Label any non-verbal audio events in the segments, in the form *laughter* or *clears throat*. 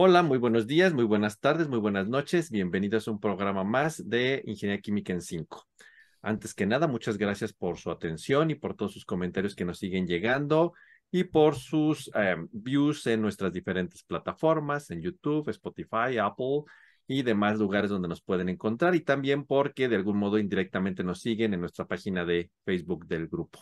Hola, muy buenos días, muy buenas tardes, muy buenas noches. Bienvenidos a un programa más de Ingeniería Química en 5. Antes que nada, muchas gracias por su atención y por todos sus comentarios que nos siguen llegando y por sus eh, views en nuestras diferentes plataformas, en YouTube, Spotify, Apple y demás lugares donde nos pueden encontrar y también porque de algún modo indirectamente nos siguen en nuestra página de Facebook del grupo.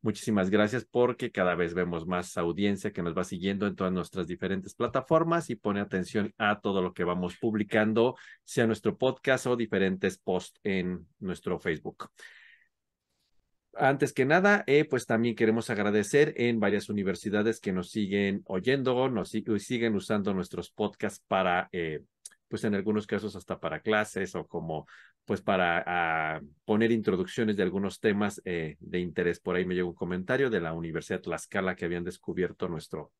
Muchísimas gracias porque cada vez vemos más audiencia que nos va siguiendo en todas nuestras diferentes plataformas y pone atención a todo lo que vamos publicando, sea nuestro podcast o diferentes posts en nuestro Facebook. Antes que nada, eh, pues también queremos agradecer en varias universidades que nos siguen oyendo, nos siguen usando nuestros podcasts para eh, pues en algunos casos hasta para clases o como pues para ah, poner introducciones de algunos temas eh, de interés. Por ahí me llegó un comentario de la Universidad de Tlaxcala que habían descubierto nuestro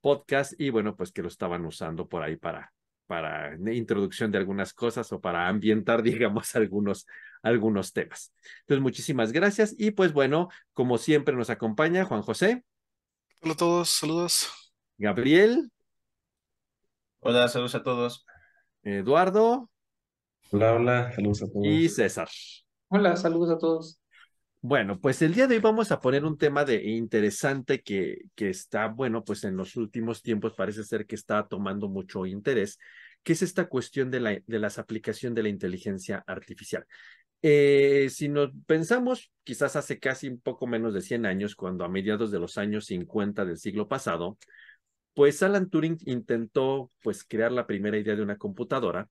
podcast y bueno, pues que lo estaban usando por ahí para para introducción de algunas cosas o para ambientar, *laughs* digamos, algunos, algunos temas. Entonces, muchísimas gracias. Y pues bueno, como siempre nos acompaña Juan José. Hola a todos, saludos. Gabriel. Hola, saludos a todos. Eduardo. Hola, hola, saludos a todos. Y César. Hola, saludos a todos. Bueno, pues el día de hoy vamos a poner un tema de interesante que, que está, bueno, pues en los últimos tiempos parece ser que está tomando mucho interés, que es esta cuestión de la de las aplicación de la inteligencia artificial. Eh, si nos pensamos, quizás hace casi un poco menos de 100 años, cuando a mediados de los años 50 del siglo pasado, pues Alan Turing intentó pues crear la primera idea de una computadora,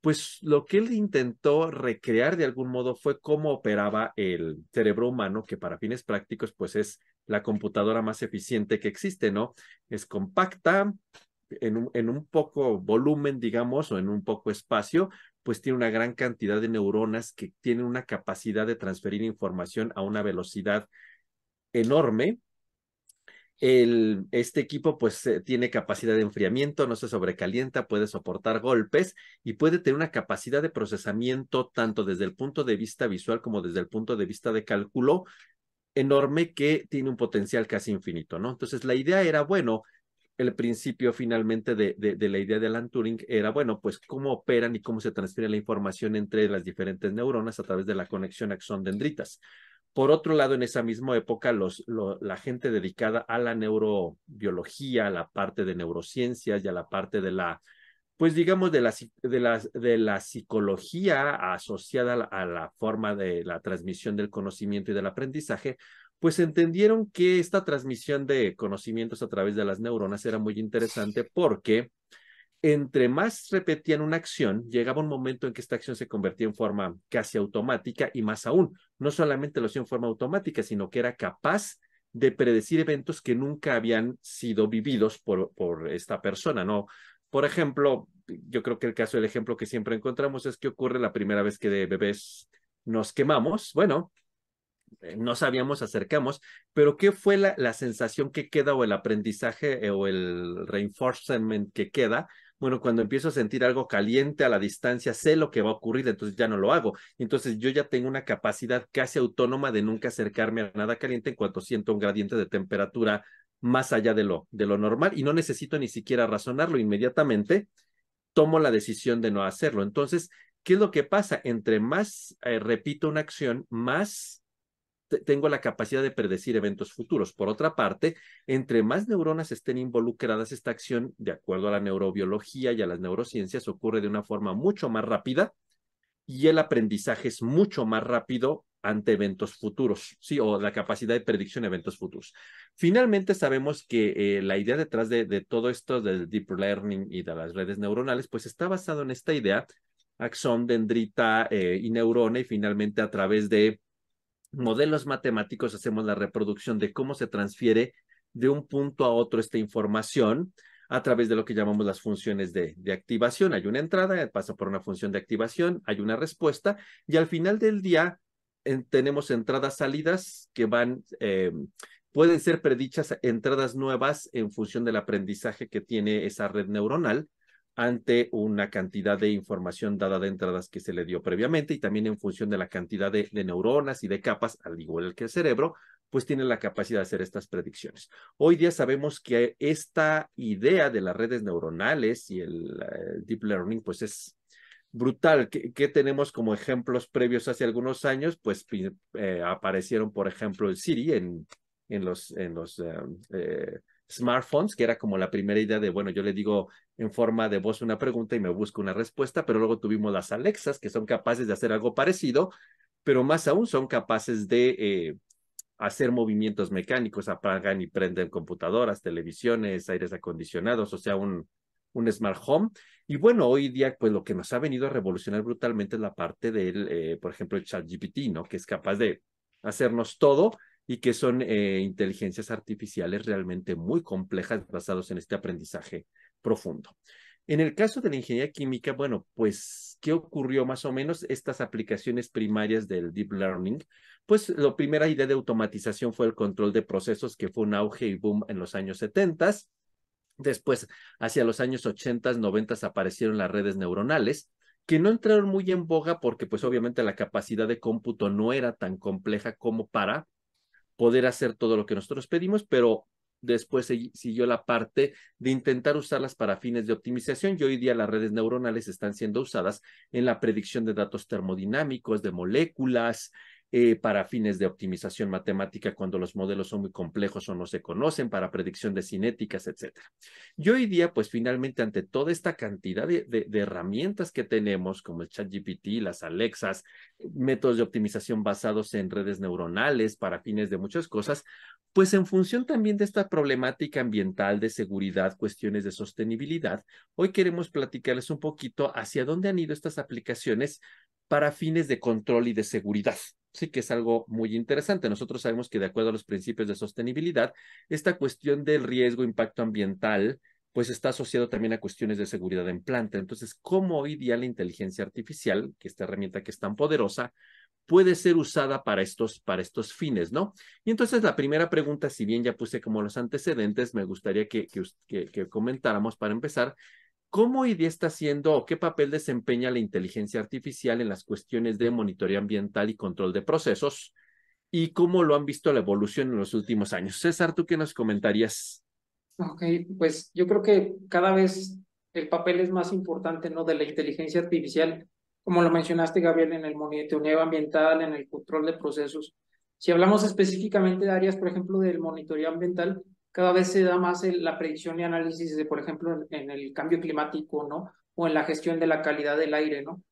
pues lo que él intentó recrear de algún modo fue cómo operaba el cerebro humano, que para fines prácticos pues es la computadora más eficiente que existe, ¿no? Es compacta, en un, en un poco volumen, digamos, o en un poco espacio, pues tiene una gran cantidad de neuronas que tienen una capacidad de transferir información a una velocidad enorme este equipo pues tiene capacidad de enfriamiento, no se sobrecalienta, puede soportar golpes y puede tener una capacidad de procesamiento tanto desde el punto de vista visual como desde el punto de vista de cálculo enorme que tiene un potencial casi infinito, ¿no? Entonces la idea era, bueno, el principio finalmente de, de, de, la idea de Alan Turing era, bueno, pues cómo operan y cómo se transfiere la información entre las diferentes neuronas a través de la conexión axón-dendritas. Por otro lado, en esa misma época, la gente dedicada a la neurobiología, a la parte de neurociencias y a la parte de la, pues digamos, de la, de la, de la psicología asociada a la, forma de la transmisión del conocimiento y del aprendizaje, pues entendieron que esta transmisión de conocimientos a través de las neuronas era muy interesante porque entre más repetían una acción, llegaba un momento en que esta acción se convertía en forma casi automática y más aún, no solamente lo hacía en forma automática, sino que era capaz de predecir eventos que nunca habían sido vividos por, por esta persona, ¿no? Por ejemplo, yo creo que el caso del ejemplo que siempre encontramos es que ocurre la primera vez que de bebés nos quemamos. Bueno, eh, no sabíamos, acercamos, pero ¿qué fue la, la sensación que queda o el aprendizaje eh, o el reinforcement que queda bueno, cuando empiezo a sentir algo caliente a la distancia, sé lo que va a ocurrir, entonces ya no lo hago. Entonces yo ya tengo una capacidad casi autónoma de nunca acercarme a nada caliente en cuanto siento un gradiente de temperatura más allá de lo, de lo normal y no necesito ni siquiera razonarlo inmediatamente, tomo la decisión de no hacerlo. Entonces, ¿qué es lo que pasa? Entre más eh, repito una acción, más tengo la capacidad de predecir eventos futuros. Por otra parte, entre más neuronas estén involucradas, esta acción, de acuerdo a la neurobiología y a las neurociencias, ocurre de una forma mucho más rápida y el aprendizaje es mucho más rápido ante eventos futuros, sí, o la capacidad de predicción de eventos futuros. Finalmente, sabemos que eh, la idea detrás de, todo esto del deep learning y de las redes neuronales, pues está basado en esta idea, axón, dendrita eh, y neurona, y finalmente a través de modelos matemáticos hacemos la reproducción de cómo se transfiere de un punto a otro esta información a través de lo que llamamos las funciones de, de activación. Hay una entrada, pasa por una función de activación, hay una respuesta y al final del día tenemos entradas salidas que van, eh, pueden ser predichas entradas nuevas en función del aprendizaje que tiene esa red neuronal ante una cantidad de información dada de entradas que se le dio previamente y también en función de la cantidad de, neuronas y de capas, al igual que el cerebro, pues tiene la capacidad de hacer estas predicciones. Hoy día sabemos que esta idea de las redes neuronales y el, deep learning, pues es brutal. ¿Qué, tenemos como ejemplos previos hace algunos años? Pues eh, aparecieron, por ejemplo, el Siri en, en los, en los eh, eh, smartphones, que era como la primera idea de, bueno, yo le digo en forma de voz una pregunta y me busco una respuesta, pero luego tuvimos las Alexas, que son capaces de hacer algo parecido, pero más aún son capaces de eh, hacer movimientos mecánicos, apagan y prenden computadoras, televisiones, aires acondicionados, o sea, un, un smart home. Y bueno, hoy día, pues lo que nos ha venido a revolucionar brutalmente es la parte del, eh, por ejemplo, el chat GPT, ¿no? Que es capaz de hacernos todo y que son eh, inteligencias artificiales realmente muy complejas basados en este aprendizaje profundo. En el caso de la ingeniería química, bueno, pues, ¿qué ocurrió más o menos? Estas aplicaciones primarias del deep learning, pues la primera idea de automatización fue el control de procesos, que fue un auge y boom en los años 70. Después, hacia los años 80, 90 aparecieron las redes neuronales, que no entraron muy en boga porque pues obviamente la capacidad de cómputo no era tan compleja como para poder hacer todo lo que nosotros pedimos, pero después siguió la parte de intentar usarlas para fines de optimización y hoy día las redes neuronales están siendo usadas en la predicción de datos termodinámicos, de moléculas, eh, para fines de optimización matemática cuando los modelos son muy complejos o no se conocen, para predicción de cinéticas, etcétera. Y hoy día, pues finalmente, ante toda esta cantidad de, de herramientas que tenemos, como el ChatGPT, las Alexas, métodos de optimización basados en redes neuronales para fines de muchas cosas, pues en función también de esta problemática ambiental, de seguridad, cuestiones de sostenibilidad, hoy queremos platicarles un poquito hacia dónde han ido estas aplicaciones para fines de control y de seguridad. Sí que es algo muy interesante. Nosotros sabemos que de acuerdo a los principios de sostenibilidad, esta cuestión del riesgo, impacto ambiental, pues está asociado también a cuestiones de seguridad en planta. Entonces, ¿cómo hoy día la inteligencia artificial, que esta herramienta que es tan poderosa, puede ser usada para estos, para estos fines, ¿no? Y entonces la primera pregunta, si bien ya puse como los antecedentes, me gustaría que, que, que comentáramos para empezar, ¿Cómo día está haciendo o qué papel desempeña la inteligencia artificial en las cuestiones de monitoreo ambiental y control de procesos? ¿Y cómo lo han visto la evolución en los últimos años? César, ¿tú qué nos comentarías? Ok, pues yo creo que cada vez el papel es más importante, ¿no? De la inteligencia artificial, como lo mencionaste, Gabriel, en el monitoreo ambiental, en el control de procesos. Si hablamos específicamente de áreas, por ejemplo, del monitoreo ambiental, cada vez se da más la predicción y análisis de, por ejemplo, en, el cambio climático, ¿no? O en la gestión de la calidad del aire, ¿no?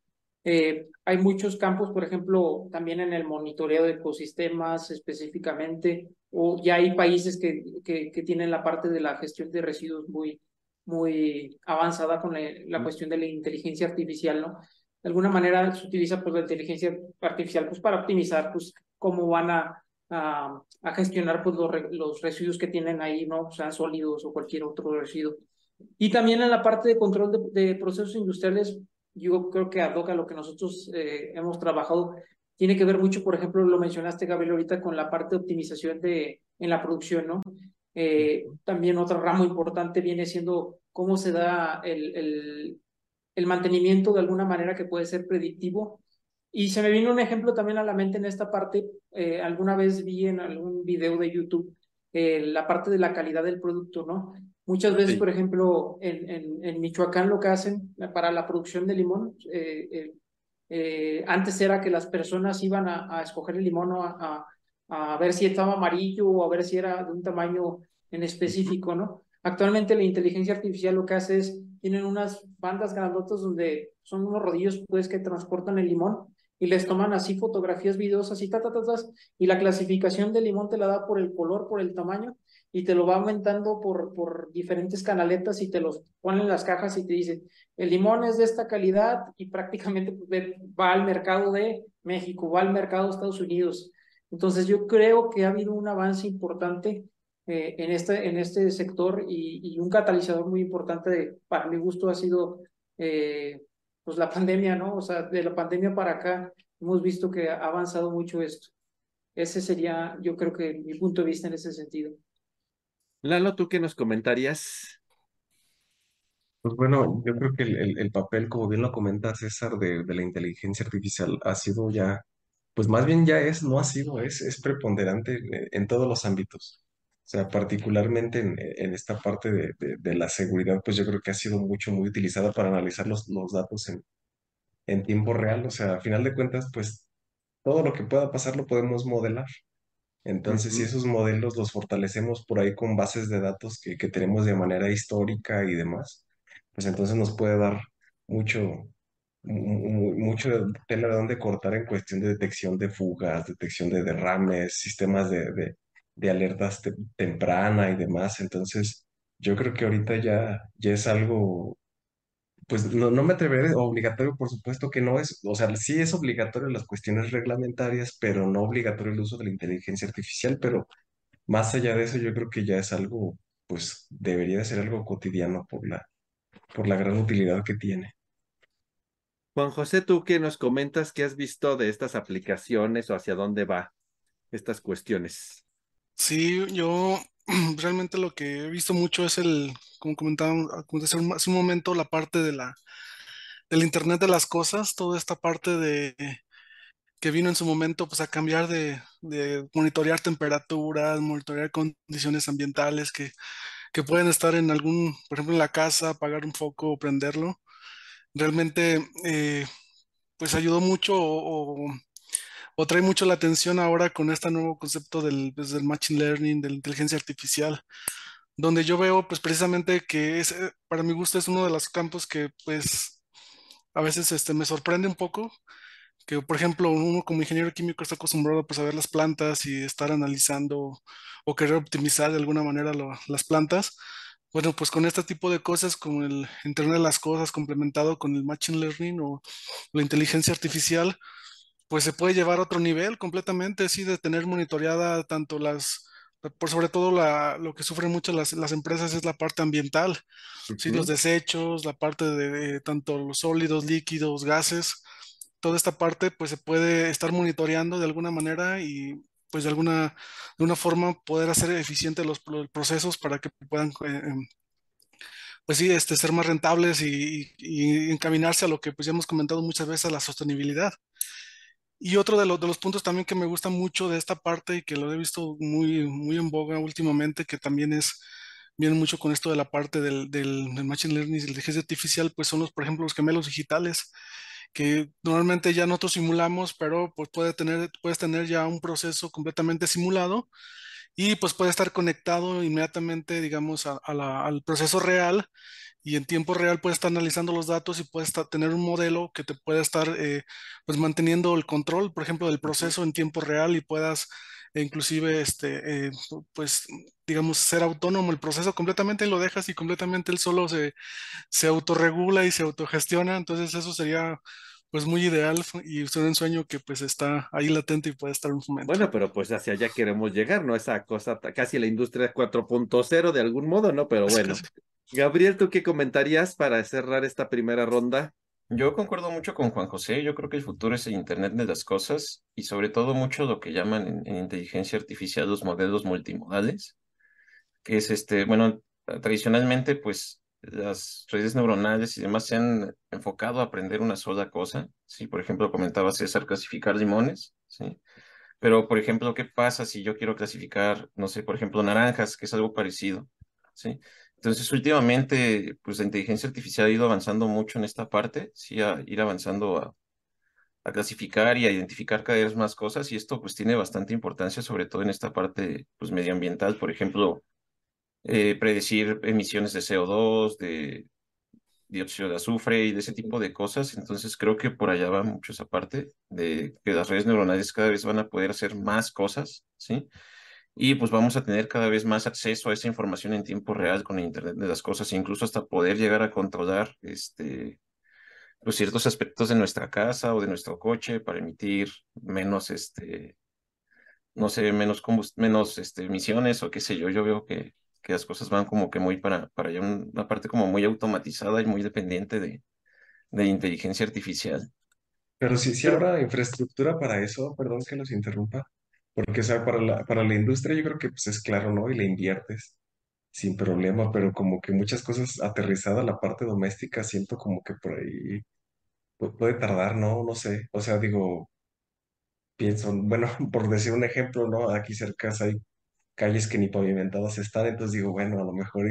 Eh, hay muchos campos, por ejemplo, también en el monitoreo de ecosistemas específicamente, o ya hay países que, que, tienen la parte de la gestión de residuos muy, muy avanzada con la, cuestión de la inteligencia artificial, ¿no? De alguna manera se utiliza pues la inteligencia artificial pues para optimizar pues cómo van a a, gestionar pues, los, los, residuos que tienen ahí, ¿no? sean sólidos o cualquier otro residuo. Y también en la parte de control de, procesos industriales, yo creo que a lo que nosotros eh, hemos trabajado tiene que ver mucho, por ejemplo, lo mencionaste, Gabriel, ahorita con la parte de optimización de, en la producción, ¿no? Eh, también otro ramo importante viene siendo cómo se da el, el, el mantenimiento de alguna manera que puede ser predictivo y se me vino un ejemplo también a la mente en esta parte. Eh, alguna vez vi en algún video de YouTube eh, la parte de la calidad del producto, ¿no? Muchas veces, por ejemplo, en, en, en, Michoacán lo que hacen para la producción de limón, eh, antes era que las personas iban a, a escoger el limón o a, a, a, ver si estaba amarillo o a ver si era de un tamaño en específico, ¿no? Actualmente la inteligencia artificial lo que hace es, tienen unas bandas grandotas donde son unos rodillos pues que transportan el limón y les toman así fotografías, videos, así, ta, ta, ta, ta, y la clasificación del limón te la da por el color, por el tamaño, y te lo va aumentando por, por diferentes canaletas y te los ponen en las cajas y te dicen, el limón es de esta calidad y prácticamente pues, va al mercado de México, va al mercado de Estados Unidos. Entonces yo creo que ha habido un avance importante eh, en, este, en este sector y, y, un catalizador muy importante de, para mi gusto ha sido eh, pues la pandemia, ¿no? O sea, de la pandemia para acá hemos visto que ha avanzado mucho esto. Ese sería, yo creo que mi punto de vista en ese sentido. Lalo, ¿tú qué nos comentarías? Pues bueno, yo creo que el, el, papel, como bien lo comenta César, de, de, la inteligencia artificial ha sido ya pues más bien ya es, no ha sido, es, es preponderante en, en todos los ámbitos. O sea, particularmente en, en esta parte de, de- de la seguridad, pues yo creo que ha sido mucho, muy utilizada para analizar los, los datos en, en tiempo real. O sea, a final de cuentas, pues todo lo que pueda pasar lo podemos modelar. Entonces, si Ujú. esos modelos los fortalecemos por ahí con bases de datos que, que tenemos de manera histórica y demás, pues entonces nos puede dar mucho, mu- mu- mucho tela de dónde cortar en cuestión de detección de fugas, detección de derrames, sistemas de, de, de alertas te- temprana y demás. Entonces, yo creo que ahorita ya, ya es algo pues no, no me atreveré, obligatorio por supuesto que no es, o sea, sí es obligatorio las cuestiones reglamentarias, pero no obligatorio el uso de la inteligencia artificial, pero más allá de eso yo creo que ya es algo, pues debería de ser algo cotidiano por la, por la gran utilidad que tiene. Juan José, ¿tú qué nos comentas que has visto de estas aplicaciones o hacia dónde va estas cuestiones? Sí, yo *clears throat* realmente lo que he visto mucho es el, como comentaba como hace un momento, la parte de la, del Internet de las cosas, toda esta parte de que vino en su momento pues a cambiar de, de monitorear temperaturas, monitorear condiciones ambientales que, que pueden estar en algún, por ejemplo, en la casa, apagar un foco o prenderlo. Realmente eh, pues ayudó mucho o- o trae mucho la atención ahora con este nuevo concepto del, pues, del machine learning, de la inteligencia artificial, donde yo veo pues precisamente que es, eh, para mi gusto es uno de los campos que pues a veces este, me sorprende un poco, que por ejemplo uno como ingeniero químico está acostumbrado pues a ver las plantas y estar analizando o querer optimizar de alguna manera lo- las plantas. Bueno, pues con este tipo de cosas, como el Internet de las Cosas complementado con el Machine Learning o la inteligencia artificial, pues se puede llevar a otro nivel completamente, sí, de tener monitoreada tanto las, por sobre todo la, lo que sufren mucho las, las empresas es la parte ambiental, sí, los desechos, la parte de, de tanto los sólidos, líquidos, gases, toda esta parte pues se puede estar monitoreando de alguna manera y pues de alguna, de una forma poder hacer eficientes los, los procesos para que puedan eh, em, pues sí, este, ser más rentables y, y- y encaminarse a lo que pues ya hemos comentado muchas veces, a la sostenibilidad. Y otro de los, de los puntos también que me gusta mucho de esta parte y que lo he visto muy, muy en boga últimamente, que también es, viene mucho con esto de la parte del, del, del Machine Learning y la inteligencia artificial, pues son los, por ejemplo, los gemelos digitales, que normalmente ya nosotros simulamos, pero pues puede tener, puedes tener ya un proceso completamente simulado y pues puede estar conectado inmediatamente, digamos, a- a la- al proceso real y en tiempo real puedes estar analizando los datos y puedes estar- tener un modelo que te pueda estar eh, pues manteniendo el control, por ejemplo, del proceso en tiempo real y puedas eh, inclusive este eh, pues digamos ser autónomo el proceso completamente lo dejas y completamente él solo se, se autorregula y se autogestiona, entonces eso sería pues muy ideal y es un sueño que pues está ahí latente y puede estar un momento. Bueno, pero pues hacia allá queremos llegar, ¿no? Esa cosa, casi la industria 4.0 de algún modo, ¿no? Pero bueno. Gabriel, ¿tú qué comentarías para cerrar esta primera ronda? Yo concuerdo mucho con Juan José. Yo creo que el futuro es el Internet de las cosas y sobre todo mucho lo que llaman en inteligencia artificial los modelos multimodales, que es este, bueno, tradicionalmente pues las redes neuronales y demás se han enfocado a aprender una sola cosa. Sí, por ejemplo, comentaba César clasificar limones, ¿sí? Pero, por ejemplo, ¿qué pasa si yo quiero clasificar, no sé, por ejemplo, naranjas, que es algo parecido, ¿sí? Entonces, últimamente, pues la inteligencia artificial ha ido avanzando mucho en esta parte, sí, a ir avanzando a, a clasificar y a identificar cada vez más cosas, y esto pues tiene bastante importancia, sobre todo en esta parte, pues medioambiental, por ejemplo, eh, predecir emisiones de CO2, de dióxido de azufre y de ese tipo de cosas. Entonces creo que por allá va mucho esa parte de que las redes neuronales cada vez van a poder hacer más cosas, ¿sí? Y pues vamos a tener cada vez más acceso a esa información en tiempo real con el Internet de las cosas, e incluso hasta poder llegar a controlar este, pues ciertos aspectos de nuestra casa o de nuestro coche para emitir menos, este, no sé, menos menos este, emisiones o qué sé yo. Yo veo que, que las cosas van como que muy para, para allá, una parte como muy automatizada y muy dependiente de, de inteligencia artificial. Pero sí, sí habrá infraestructura para eso, perdón que los interrumpa, porque o sea, para la, para la industria yo creo que pues es claro, ¿no? Y le inviertes sin problema, pero como que muchas cosas aterrizada la parte doméstica, siento como que por ahí pu- puede tardar, ¿no? No sé, o sea, digo... pienso, bueno, *laughs* por decir un ejemplo, ¿no? Aquí cerca hay calles que ni pavimentadas están, entonces digo, bueno, a lo mejor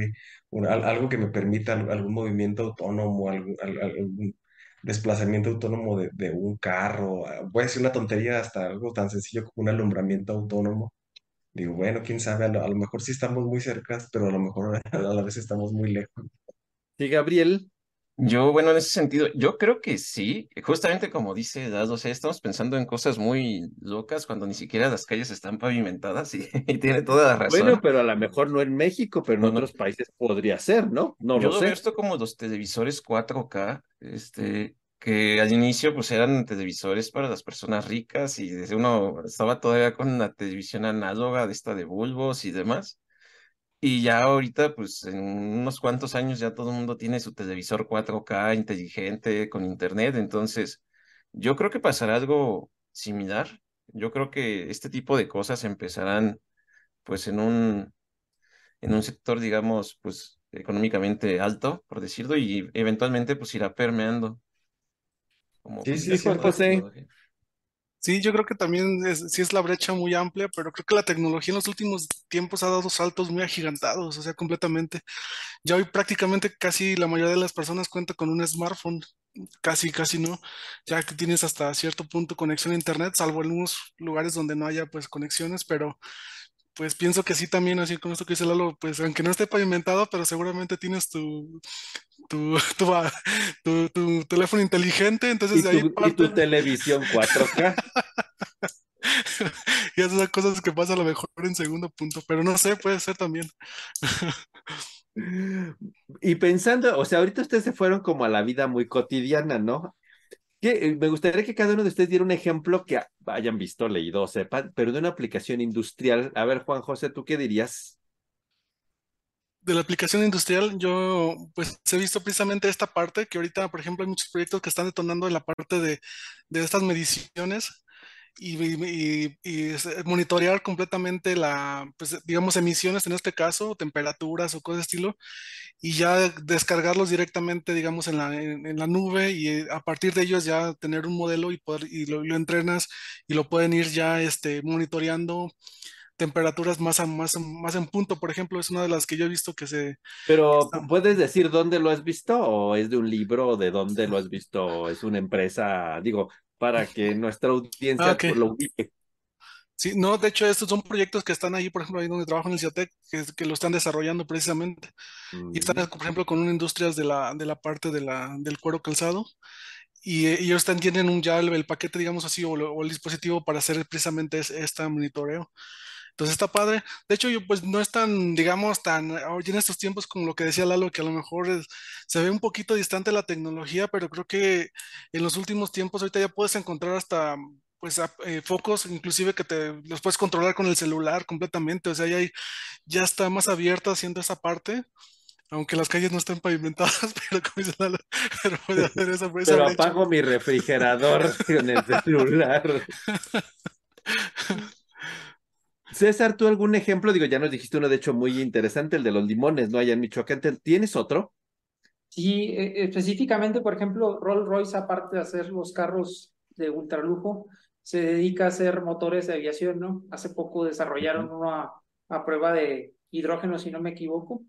algo que me permita al- algún movimiento autónomo, algún, al- algún desplazamiento autónomo de, de un carro, ah, puede ser una tontería hasta algo tan sencillo como un alumbramiento autónomo. Digo, bueno, quién sabe, a lo, a lo mejor sí estamos muy cerca, pero a lo mejor *laughs* a la vez estamos muy lejos. Sí, Gabriel. Yo, bueno, en ese sentido, yo creo que sí, justamente como dice Dado, o sea, estamos pensando en cosas muy locas cuando ni siquiera las calles están pavimentadas y, *laughs* y tiene toda la razón. Bueno, pero a lo mejor no en México, pero en otros países podría ser, ¿no? No Yo lo sé. veo esto como los televisores 4K, este, que al inicio pues eran televisores para las personas ricas y desde uno estaba todavía con la televisión análoga de esta de bulbos y demás. Y ya ahorita, pues en unos cuantos años ya todo el mundo tiene su televisor 4K inteligente con internet, entonces yo creo que pasará algo similar. Yo creo que este tipo de cosas empezarán pues en un, en un sector, digamos, pues económicamente alto, por decirlo, y eventualmente pues irá permeando. Como Sí, pues, sí, Juan José. tecnología. Sí, yo creo que también es, sí es la brecha muy amplia, pero creo que la tecnología en los últimos tiempos ha dado saltos muy agigantados, o sea, completamente. Ya hoy prácticamente casi la mayoría de las personas cuenta con un smartphone, casi, casi no, ya que tienes hasta cierto punto conexión a internet, salvo en algunos lugares donde no haya pues conexiones, pero pues pienso que sí también, así con esto que dice Lalo, pues aunque no esté pavimentado, pero seguramente tienes tu, tu, *laughs* tu, ah, tu- tu teléfono inteligente, entonces Y de ahí tu, y tu televisión 4K. *laughs* Y esas cosas que pasan a lo mejor en segundo punto, pero no sé, puede ser también. *laughs* Y pensando, o sea, ahorita ustedes se fueron como a la vida muy cotidiana, ¿no? Eh, me gustaría que cada uno de ustedes diera un ejemplo que hayan visto, leído sepan, pero de una aplicación industrial. A ver, Juan José, ¿tú qué dirías? De la aplicación industrial, yo pues he visto precisamente esta parte, que ahorita, por ejemplo, hay muchos proyectos que están detonando en la parte de, de estas mediciones y, y- y es- monitorear completamente la, pues digamos, emisiones en este caso, temperaturas o cosas de estilo, y ya descargarlos directamente, digamos, en la, en, en la nube y eh, a partir de ellos ya tener un modelo y poder, y lo, lo entrenas y lo pueden ir ya este, monitoreando temperaturas más, a- más, más en punto, por ejemplo, es una de las que yo he visto que se... Pero, Está- ¿puedes decir dónde lo has visto? ¿O es de un libro? ¿O de dónde lo has visto? ¿O es una empresa? Digo, para que nuestra audiencia Ah, ok. lo ubique. Sí, no, de hecho, estos son proyectos que están ahí, por ejemplo, ahí donde trabajo en el CIATEC, que, que lo están desarrollando precisamente. Y están, Mm. por ejemplo, con una industrias de la, de la parte de la, del cuero calzado. Y eh, ellos están, tienen un, ya el, el paquete, digamos así, o, o el dispositivo para hacer precisamente es- este monitoreo. Entonces está padre. De hecho, yo pues no es tan, digamos, tan, hoy en estos tiempos como lo que decía Lalo, que a lo mejor es- se ve un poquito distante la tecnología, pero creo que en los últimos tiempos ahorita ya puedes encontrar hasta pues eh, focos, inclusive que te los puedes controlar con el celular completamente. O sea, ya, ya está más abierta haciendo esa parte, aunque las calles no estén pavimentadas, *laughs* pero como pero puede hacer esa, Pero apago mi refrigerador *laughs* con el celular. *laughs* César, ¿tú algún ejemplo? Digo, ya nos dijiste uno de hecho muy interesante, el de los limones, ¿no? Allá en Michoacán. ¿Te- ¿Tienes otro? Sí, e- específicamente, por ejemplo, Rolls-Royce, aparte de hacer los carros de ultralujo, se dedica a hacer motores de aviación, ¿no? Hace poco desarrollaron uno a, a prueba de hidrógeno, si no me equivoco.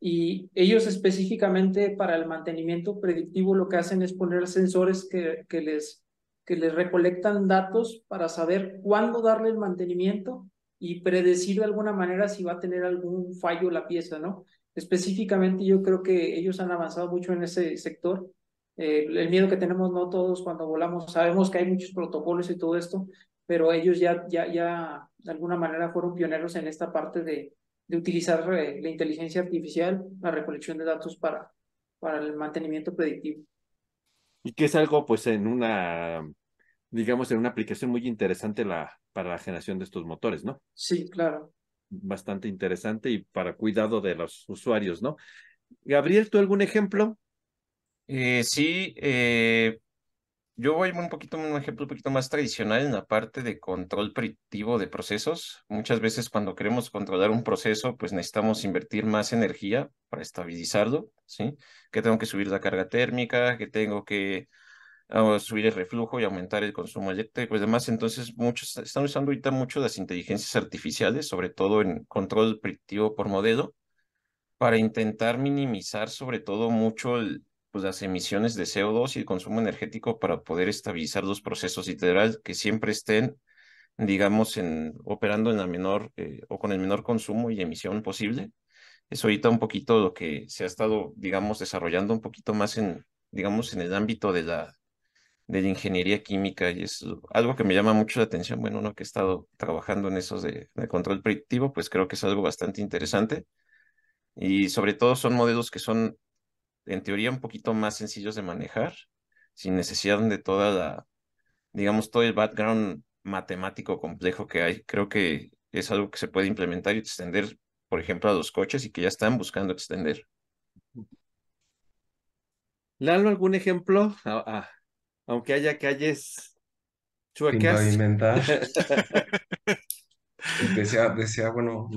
Y ellos específicamente para el mantenimiento predictivo lo que hacen es poner sensores que, que les, que les recolectan datos para saber cuándo darle el mantenimiento y predecir de alguna manera si va a tener algún fallo la pieza, ¿no? Específicamente yo creo que ellos han avanzado mucho en ese sector. Eh, el miedo que tenemos no todos cuando volamos, sabemos que hay muchos protocolos y todo esto, pero ellos ya, ya, ya de alguna manera fueron pioneros en esta parte de, de utilizar eh, la inteligencia artificial, la recolección de datos para, para el mantenimiento predictivo. Y que es algo, pues, en una, digamos, en una aplicación muy interesante la, para la generación de estos motores, ¿no? Sí, claro. Bastante interesante y para cuidado de los usuarios, ¿no? Gabriel, ¿tú algún ejemplo? Eh, sí, eh, yo voy un poquito, un ejemplo un poquito más tradicional en la parte de control predictivo de procesos. Muchas veces cuando queremos controlar un proceso, pues necesitamos invertir más energía para estabilizarlo, ¿sí? Que tengo que subir la carga térmica, que tengo que a subir el reflujo y aumentar el consumo eléctrico y demás. Entonces, muchos están usando ahorita mucho las inteligencias artificiales, sobre todo en control predictivo por modelo, para intentar minimizar sobre todo mucho pues, las emisiones de CO2 y el consumo energético para poder estabilizar los procesos literal que siempre estén, digamos, en, operando en la menor eh, o con el menor consumo y emisión posible. Es ahorita un poquito lo que se ha estado, digamos, desarrollando un poquito más en, digamos, en el ámbito de la de la ingeniería química y es algo que me llama mucho la atención. Bueno, uno que he estado trabajando en esos de, control predictivo, pues creo que es algo bastante interesante. Y sobre todo son modelos que son, en teoría, un poquito más sencillos de manejar, sin necesidad de toda la, digamos, todo el background matemático complejo que hay. Creo que es algo que se puede implementar y extender, por ejemplo, a los coches y que ya están buscando extender. Lalo, ¿algún ejemplo? Ah, ah, aunque haya calles chuecas. *laughs* decía, decía, bueno,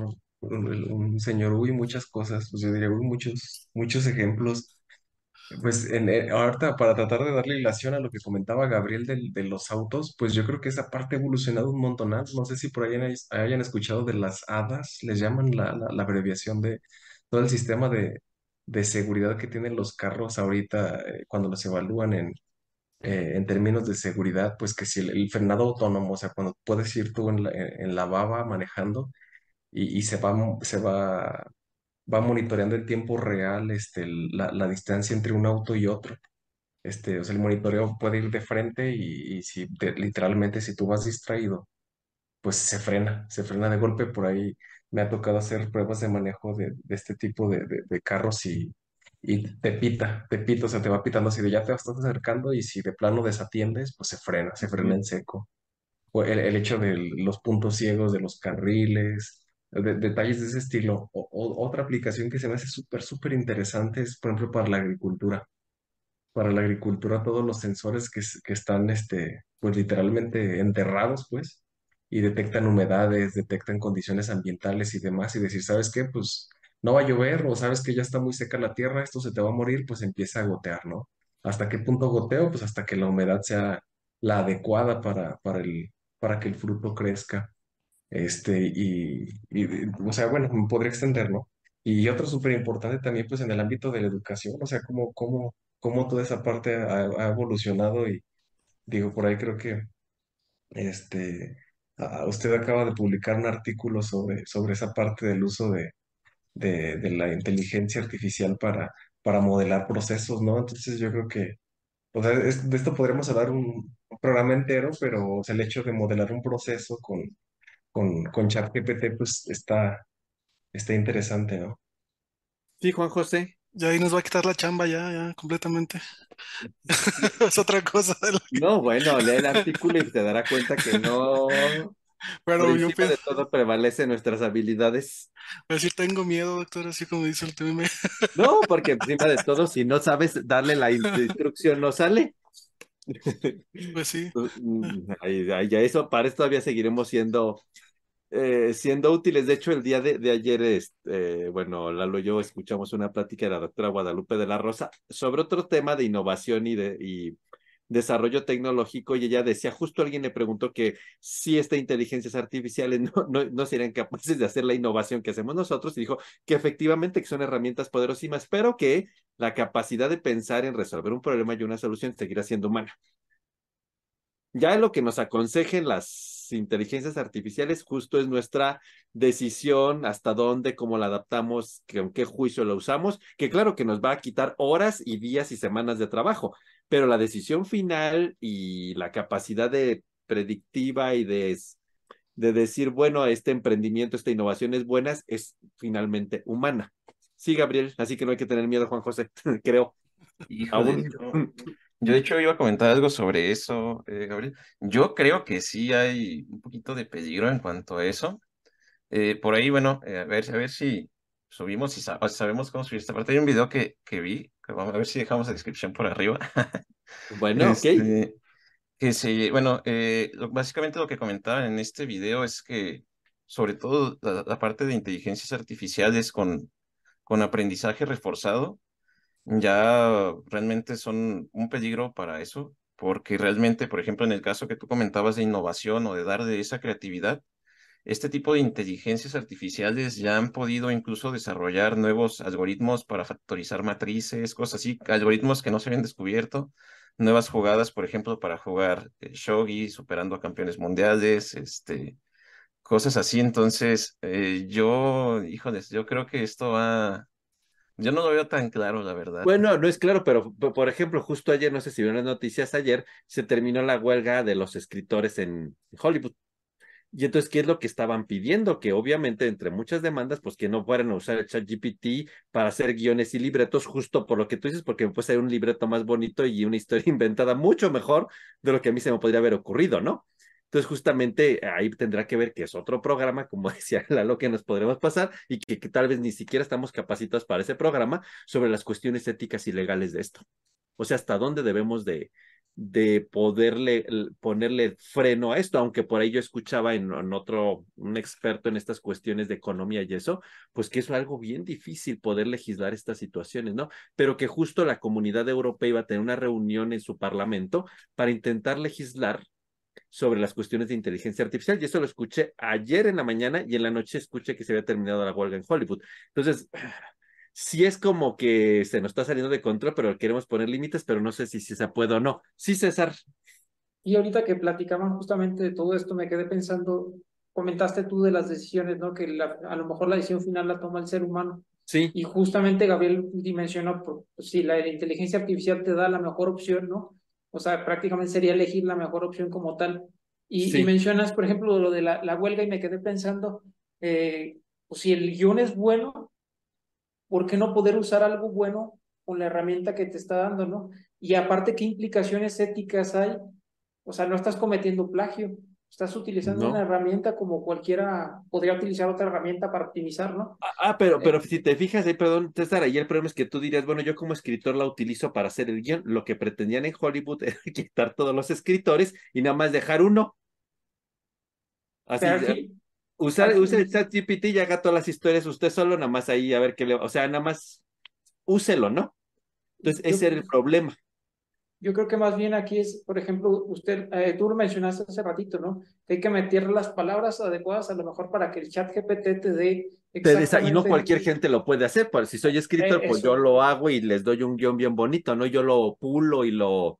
un, señor, uy, muchas cosas, pues yo diría, uy, muchos, muchos ejemplos. Pues en, eh, ahorita para tratar de darle ilación a lo que comentaba Gabriel de los autos, pues yo creo que esa parte ha evolucionado un montonal. No sé si por ahí hayan, hayan escuchado de las HADAS, les llaman la, la, abreviación de todo el sistema de, de seguridad que tienen los carros ahorita eh, cuando los evalúan en, eh, en términos de seguridad, pues que si el, frenado autónomo, o sea, cuando puedes ir tú en la, en la baba manejando y, y, se va, se va, va monitoreando en tiempo real este, la, la distancia entre un auto y otro. Este, o sea, el monitoreo puede ir de frente y, y si literalmente si tú vas distraído, pues se frena, se frena de golpe. Por ahí me ha tocado hacer pruebas de manejo de, de este tipo de, de, de carros y, y te pita, te pita, o sea, te va pitando así de ya te estás acercando y si de plano desatiendes, pues se frena, se frena en seco. O el, el hecho de los puntos ciegos de los carriles, detalles de ese estilo. O, otra aplicación que se me hace súper, súper interesante es, por ejemplo, para la agricultura. Para la agricultura, todos los sensores que, que están, este, pues literalmente enterrados, pues, y detectan humedades, detectan condiciones ambientales y demás, y decir, ¿sabes qué? Pues no va a llover o sabes que ya está muy seca la tierra, esto se te va a morir, pues empieza a gotear, ¿no? ¿Hasta qué punto goteo? Pues hasta que la humedad sea la adecuada para, para, el, para que el fruto crezca. Este, y, o sea, bueno, me podría extender, ¿no? Y otro súper importante también, pues en el ámbito de la educación, o sea, cómo, cómo, cómo toda esa parte ha, ha evolucionado y digo, por ahí creo que, este, usted acaba de publicar un artículo sobre, sobre esa parte del uso de, de, la inteligencia artificial para, para modelar procesos, ¿no? Entonces yo creo que, o sea, de esto podríamos hablar un, programa entero, pero el hecho de modelar un proceso con, con, con ChatGPT, pues está, está interesante, ¿no? Sí, Juan José. Ya ahí nos va a quitar la chamba ya, ya, completamente. *laughs* es otra cosa. No, bueno, lee el artículo y te dará cuenta que no, pero yo pienso... de todo prevalece nuestras habilidades. A decir, tengo miedo, doctor, así como dice el TM. No, porque encima de todo, si no sabes darle la instrucción, no sale. Pues sí. Mm, ya eso, para esto todavía seguiremos siendo, eh, siendo útiles. De hecho, el día de, ayer, este, bueno, Lalo y yo escuchamos una plática de la doctora Guadalupe de la Rosa sobre otro tema de innovación y de, y desarrollo tecnológico y ella decía, justo alguien le preguntó que si estas inteligencias artificiales *laughs* no, no, serían capaces de hacer la innovación que hacemos nosotros y dijo que efectivamente son herramientas poderosísimas, pero que la capacidad de pensar en resolver un problema y una solución seguirá siendo humana. Ya lo que nos aconsejen las inteligencias artificiales justo es nuestra decisión hasta dónde, cómo la adaptamos, con qué juicio la usamos, que claro que nos va a quitar horas y días y semanas de trabajo, pero la decisión final y la capacidad de predictiva y de, de decir, bueno, este emprendimiento, esta innovación es buena, es finalmente humana. Sí, Gabriel, así que no hay que tener miedo, Juan José, *laughs* creo. Yo, de hecho, iba a comentar algo sobre eso, eh, Gabriel. Yo creo que sí hay un poquito de peligro en cuanto a eso. Eh, por ahí, bueno, eh, a, ver, a ver si subimos y sabemos cómo subir esta parte. Hay un video que, que vi vamos a ver si dejamos la descripción por arriba. *laughs* Bueno, ok. Este, que se, bueno, eh, básicamente lo que comentaban en este video es que sobre todo la, parte de inteligencias artificiales con, con aprendizaje reforzado ya realmente son un peligro para eso. porque realmente, por ejemplo, en el caso que tú comentabas de innovación o de dar de esa creatividad, este tipo de inteligencias artificiales ya han podido incluso desarrollar nuevos algoritmos para factorizar matrices, cosas así, algoritmos que no se habían descubierto, nuevas jugadas, por ejemplo, para jugar eh, shogi, superando a campeones mundiales, este, cosas así. Entonces, eh, yo, híjoles, yo creo que esto va, yo no lo veo tan claro, la verdad. Bueno, no es claro, pero por ejemplo, justo ayer, no sé si vieron las noticias ayer, se terminó la huelga de los escritores en Hollywood. Y entonces, ¿qué es lo que estaban pidiendo? Que obviamente, entre muchas demandas, pues que no fueran a usar el chat GPT para hacer guiones y libretos, justo por lo que tú dices, porque puede ser un libreto más bonito y una historia *laughs* inventada mucho mejor de lo que a mí se me podría haber ocurrido, ¿no? Entonces, justamente ahí tendrá que ver que es otro programa, como *laughs* decía Lalo, que nos podremos pasar y que, tal vez ni siquiera estamos capacitados para ese programa sobre las cuestiones éticas y legales de esto. O sea, hasta dónde debemos de, de poderle ponerle freno a esto, aunque por ahí yo escuchaba en, en, otro, un experto en estas cuestiones de economía y eso, pues que es algo bien difícil poder legislar estas situaciones, ¿no? Pero que justo la comunidad europea iba a tener una reunión en su parlamento para intentar legislar sobre las cuestiones de inteligencia artificial y eso lo escuché ayer en la mañana y en la noche escuché que se había terminado la huelga en Hollywood. Entonces, *sighs* sí es como que se nos está saliendo de control, pero queremos poner límites, pero no sé si, si se puede o no. Sí, César. Y ahorita que platicaban justamente de todo esto, me quedé pensando, comentaste tú de las decisiones, ¿no? Que la, a lo mejor la decisión final la toma el ser humano. Sí. Y justamente Gabriel dimensionó, pues, si la inteligencia artificial te da la mejor opción, ¿no? O sea, prácticamente sería elegir la mejor opción como tal. Y, sí. y mencionas, por ejemplo, lo de la, la, huelga y me quedé pensando, eh, pues si el guion es bueno, ¿por qué no poder usar algo bueno con la herramienta que te está dando, no? Y aparte, ¿qué implicaciones éticas hay? O sea, no estás cometiendo plagio, estás utilizando no. una herramienta como cualquiera podría utilizar otra herramienta para optimizar, ¿no? Ah, pero, pero si te fijas, ahí, perdón, César, ahí el problema es que tú dirías, bueno, yo como escritor la utilizo para hacer el guion. Lo que pretendían en Hollywood *laughs* era quitar todos los escritores y nada más dejar uno. Así, aquí, usar, así. use el chat GPT y haga todas las historias usted solo, nada más ahí a ver qué le, o sea, nada más úselo, ¿no? Entonces, yo, ese era el problema. Yo creo que más bien aquí es, por ejemplo, usted, eh, tú lo mencionaste hace ratito, ¿no? Que hay que meter las palabras adecuadas a lo mejor para que el chat GPT te dé y no cualquier gente lo puede hacer, pues si soy escritor, eh, pues yo lo hago y les doy un guion bien bonito, ¿no? Yo lo pulo y lo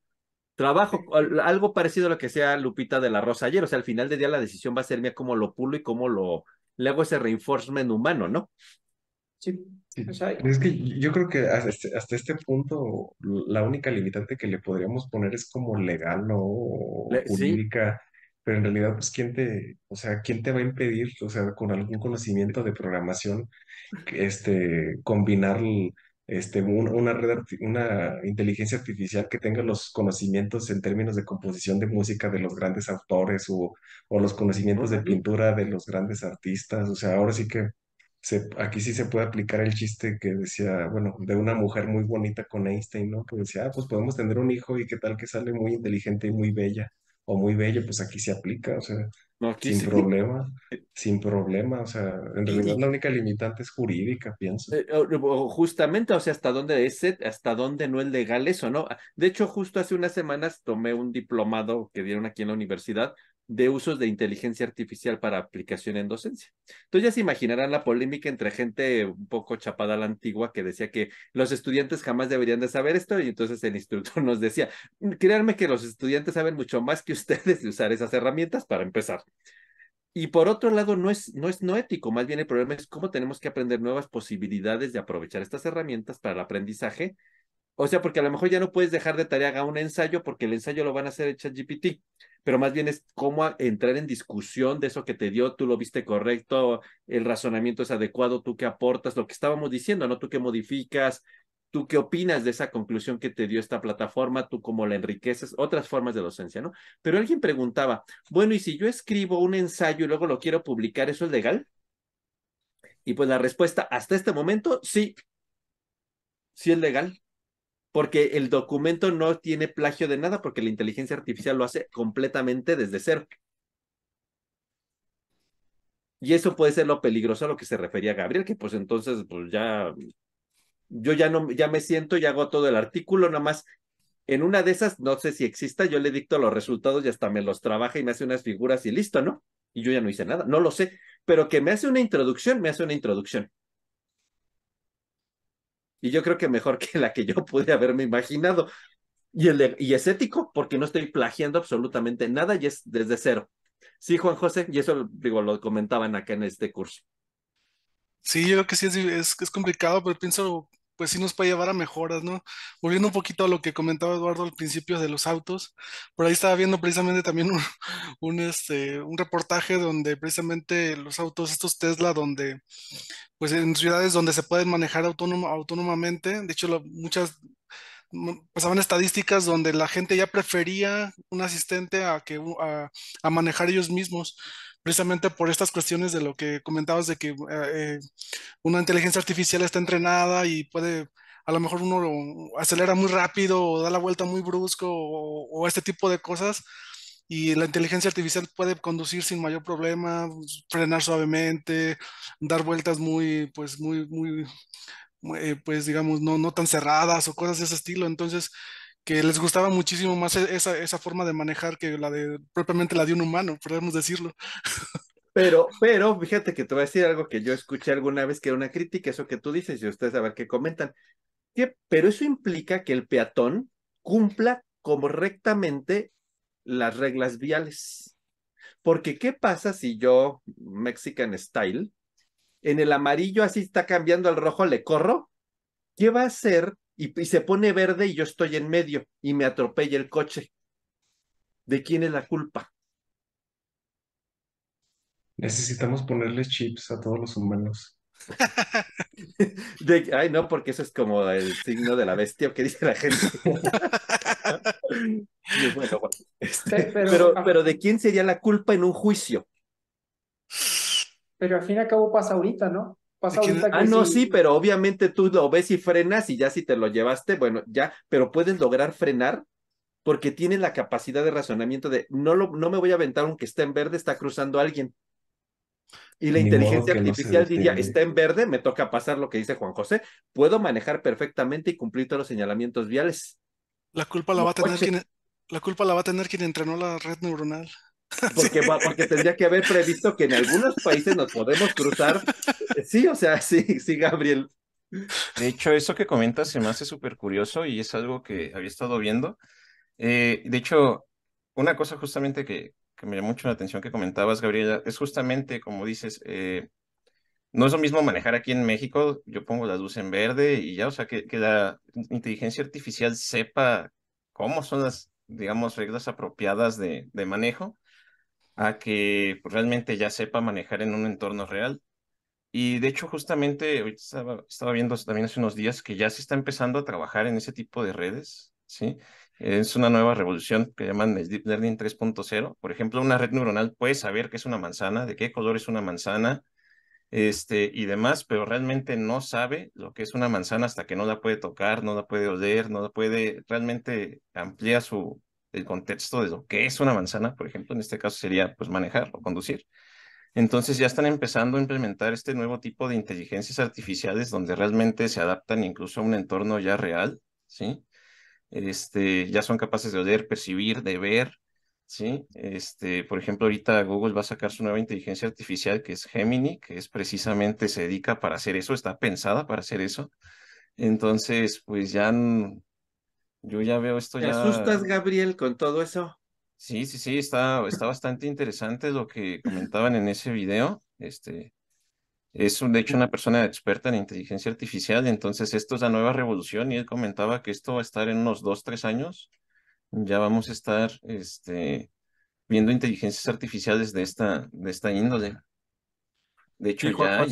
trabajo, algo parecido a lo que sea Lupita de la Rosa ayer, o sea, al final del día la decisión va a ser mía cómo lo pulo y cómo lo, le hago ese reinforcement humano, ¿no? Sí. Sí. O sea, es que yo creo que hasta este, hasta este, punto la única limitante que le podríamos poner es como legal, ¿no? O le, jurídica. Sí pero en realidad, pues, ¿quién te, o sea, quién te va a impedir, o sea, con algún conocimiento de programación, este, combinar este, una red, una inteligencia artificial que tenga los conocimientos en términos de composición de música de los grandes autores o, o los conocimientos de pintura de los grandes artistas? O sea, ahora sí que se, aquí sí se puede aplicar el chiste que decía, bueno, de una mujer muy bonita con Einstein, ¿no? Que decía, ah, pues podemos tener un hijo y qué tal que sale muy inteligente y muy bella o muy bello, pues aquí se aplica, o sea, no, sin sí. problema, *laughs* sin problema, o sea, en realidad y, la única limitante es jurídica, pienso. Eh, justamente, o sea, hasta dónde es, hasta dónde no es legal eso, ¿no? De hecho, justo hace unas semanas tomé un diplomado que dieron aquí en la universidad de usos de inteligencia artificial para aplicación en docencia. Entonces ya se imaginarán la polémica entre gente un poco chapada a la antigua que decía que los estudiantes jamás deberían de saber esto y entonces el instructor *laughs* nos decía, créanme que los estudiantes saben mucho más que ustedes de usar esas herramientas para empezar. Y por otro lado, no es, no es no ético, más bien el problema es cómo tenemos que aprender nuevas posibilidades de aprovechar estas herramientas para el aprendizaje. O sea, porque a lo mejor ya no puedes dejar de tarea un ensayo porque el ensayo lo van a hacer el ChatGPT pero más bien es cómo entrar en discusión de eso que te dio, tú lo viste correcto, el razonamiento es adecuado, tú qué aportas, lo que estábamos diciendo, ¿no? Tú qué modificas, tú qué opinas de esa conclusión que te dio esta plataforma, tú cómo la enriqueces, otras formas de docencia, ¿no? Pero alguien preguntaba, bueno, ¿y si yo escribo un ensayo y luego lo quiero publicar, eso es legal? Y pues la respuesta, hasta este momento, sí, sí es legal porque el documento no tiene plagio de nada, porque la inteligencia artificial lo hace completamente desde cero. Y eso puede ser lo peligroso a lo que se refería Gabriel, que pues entonces, pues ya, yo ya no, ya me siento y hago todo el artículo, nada más En una de esas, no sé si exista, yo le dicto los resultados y hasta me los trabaja y me hace unas figuras y listo, ¿no? Y yo ya no hice nada, no lo sé, pero que me hace una introducción, me hace una introducción. Y yo creo que mejor que la que yo *laughs* pude haberme imaginado. Y, es ético porque no estoy plagiando absolutamente nada y es desde cero. Sí, Juan José, y eso digo, lo comentaban acá en este curso. Sí, yo creo que sí es, es complicado, pero pienso, pues sí nos puede llevar a mejoras, ¿no? Volviendo un poquito a lo que comentaba Eduardo al principio de los autos, por ahí estaba viendo precisamente también un, *laughs* este, un reportaje donde precisamente los autos, estos Tesla, donde, pues en ciudades donde se pueden manejar autónomo, autónomamente, de hecho lo, muchas pasaban estadísticas donde la gente ya prefería un asistente a que a, a manejar ellos mismos precisamente por estas cuestiones de lo que comentabas de que eh, una inteligencia artificial está entrenada y puede, a lo mejor uno acelera muy rápido o da la vuelta muy brusco o, este tipo de cosas y la inteligencia artificial puede conducir sin mayor problema, frenar suavemente, dar vueltas muy, pues muy, muy, eh, pues digamos, no, no tan cerradas o cosas de ese estilo. Entonces, que les gustaba muchísimo más e-, esa, esa forma de manejar que la de propiamente la de un humano, podemos decirlo. *laughs* Pero, pero fíjate que te voy a decir algo que yo escuché alguna vez que era una crítica, eso que tú dices, y ustedes a ver qué comentan. Que, pero eso implica que el peatón cumpla correctamente las reglas viales. Porque, ¿qué pasa si yo, Mexican Style, en el amarillo así está cambiando al rojo, le corro? ¿Qué va a hacer y, y, se pone verde y yo estoy en medio y me atropella el coche. ¿De quién es la culpa? Necesitamos ponerles chips a todos los humanos. *laughs* de, ay, no, porque eso es como el signo de la bestia, que dice la gente? *laughs* bueno, bueno, este, pero, pero, pero, ¿de quién sería la culpa en un juicio? Pero al fin y al cabo pasa ahorita, ¿no? Ah, no, sí, pero obviamente tú lo ves y frenas y ya si te lo llevaste, bueno, ya, pero puedes lograr frenar porque tiene la capacidad de razonamiento de no, lo, no me voy a aventar aunque esté en verde, está cruzando alguien. Y la Ni inteligencia artificial no diría, está en verde, me toca pasar lo que dice Juan José, puedo manejar perfectamente y cumplir todos los señalamientos viales. La culpa la va a tener quien, la culpa la va a tener quien entrenó la red neuronal. *laughs* Porque, sí. porque tendría que haber previsto que en algunos países nos podemos cruzar. Sí, o sea, sí, sí, Gabriel. De hecho, eso que comentas se me hace súper curioso y es algo que había estado viendo. Eh, de hecho, una cosa justamente que, que, me llamó mucho la atención que comentabas, Gabriela, es justamente, como dices, eh, no es lo mismo manejar aquí en México, yo pongo la luz en verde y ya, o sea, que, que la inteligencia artificial sepa cómo son las, digamos, reglas apropiadas de, de manejo a que realmente ya sepa manejar en un entorno real. Y de hecho, justamente, estaba, estaba, viendo también hace unos días que ya se está empezando a trabajar en ese tipo de redes, ¿sí? Es una nueva revolución que llaman Deep Learning 3.0. Por ejemplo, una red neuronal puede saber qué es una manzana, de qué color es una manzana, este, y demás, pero realmente no sabe lo que es una manzana hasta que no la puede tocar, no la puede oler, no la puede, realmente amplía su, el contexto de lo que es una manzana, por ejemplo, en este caso sería pues manejar o conducir. Entonces ya están empezando a implementar este nuevo tipo de inteligencias artificiales donde realmente se adaptan incluso a un entorno ya real, ¿sí? Este, ya son capaces de oler, percibir, de ver, ¿sí? Este, por ejemplo, ahorita Google va a sacar su nueva inteligencia artificial que es Gemini, que es precisamente se dedica para hacer eso, está pensada para hacer eso. Entonces, pues ya yo ya veo esto ¿Te ya. asustas, Gabriel, con todo eso? Sí, sí, sí, está, está bastante interesante lo que comentaban en ese video. Este, es de hecho una persona experta en inteligencia artificial, entonces esto es la nueva revolución y él comentaba que esto va a estar en unos dos, tres años. Ya vamos a estar este, viendo inteligencias artificiales de esta, de esta índole. De hecho, ya.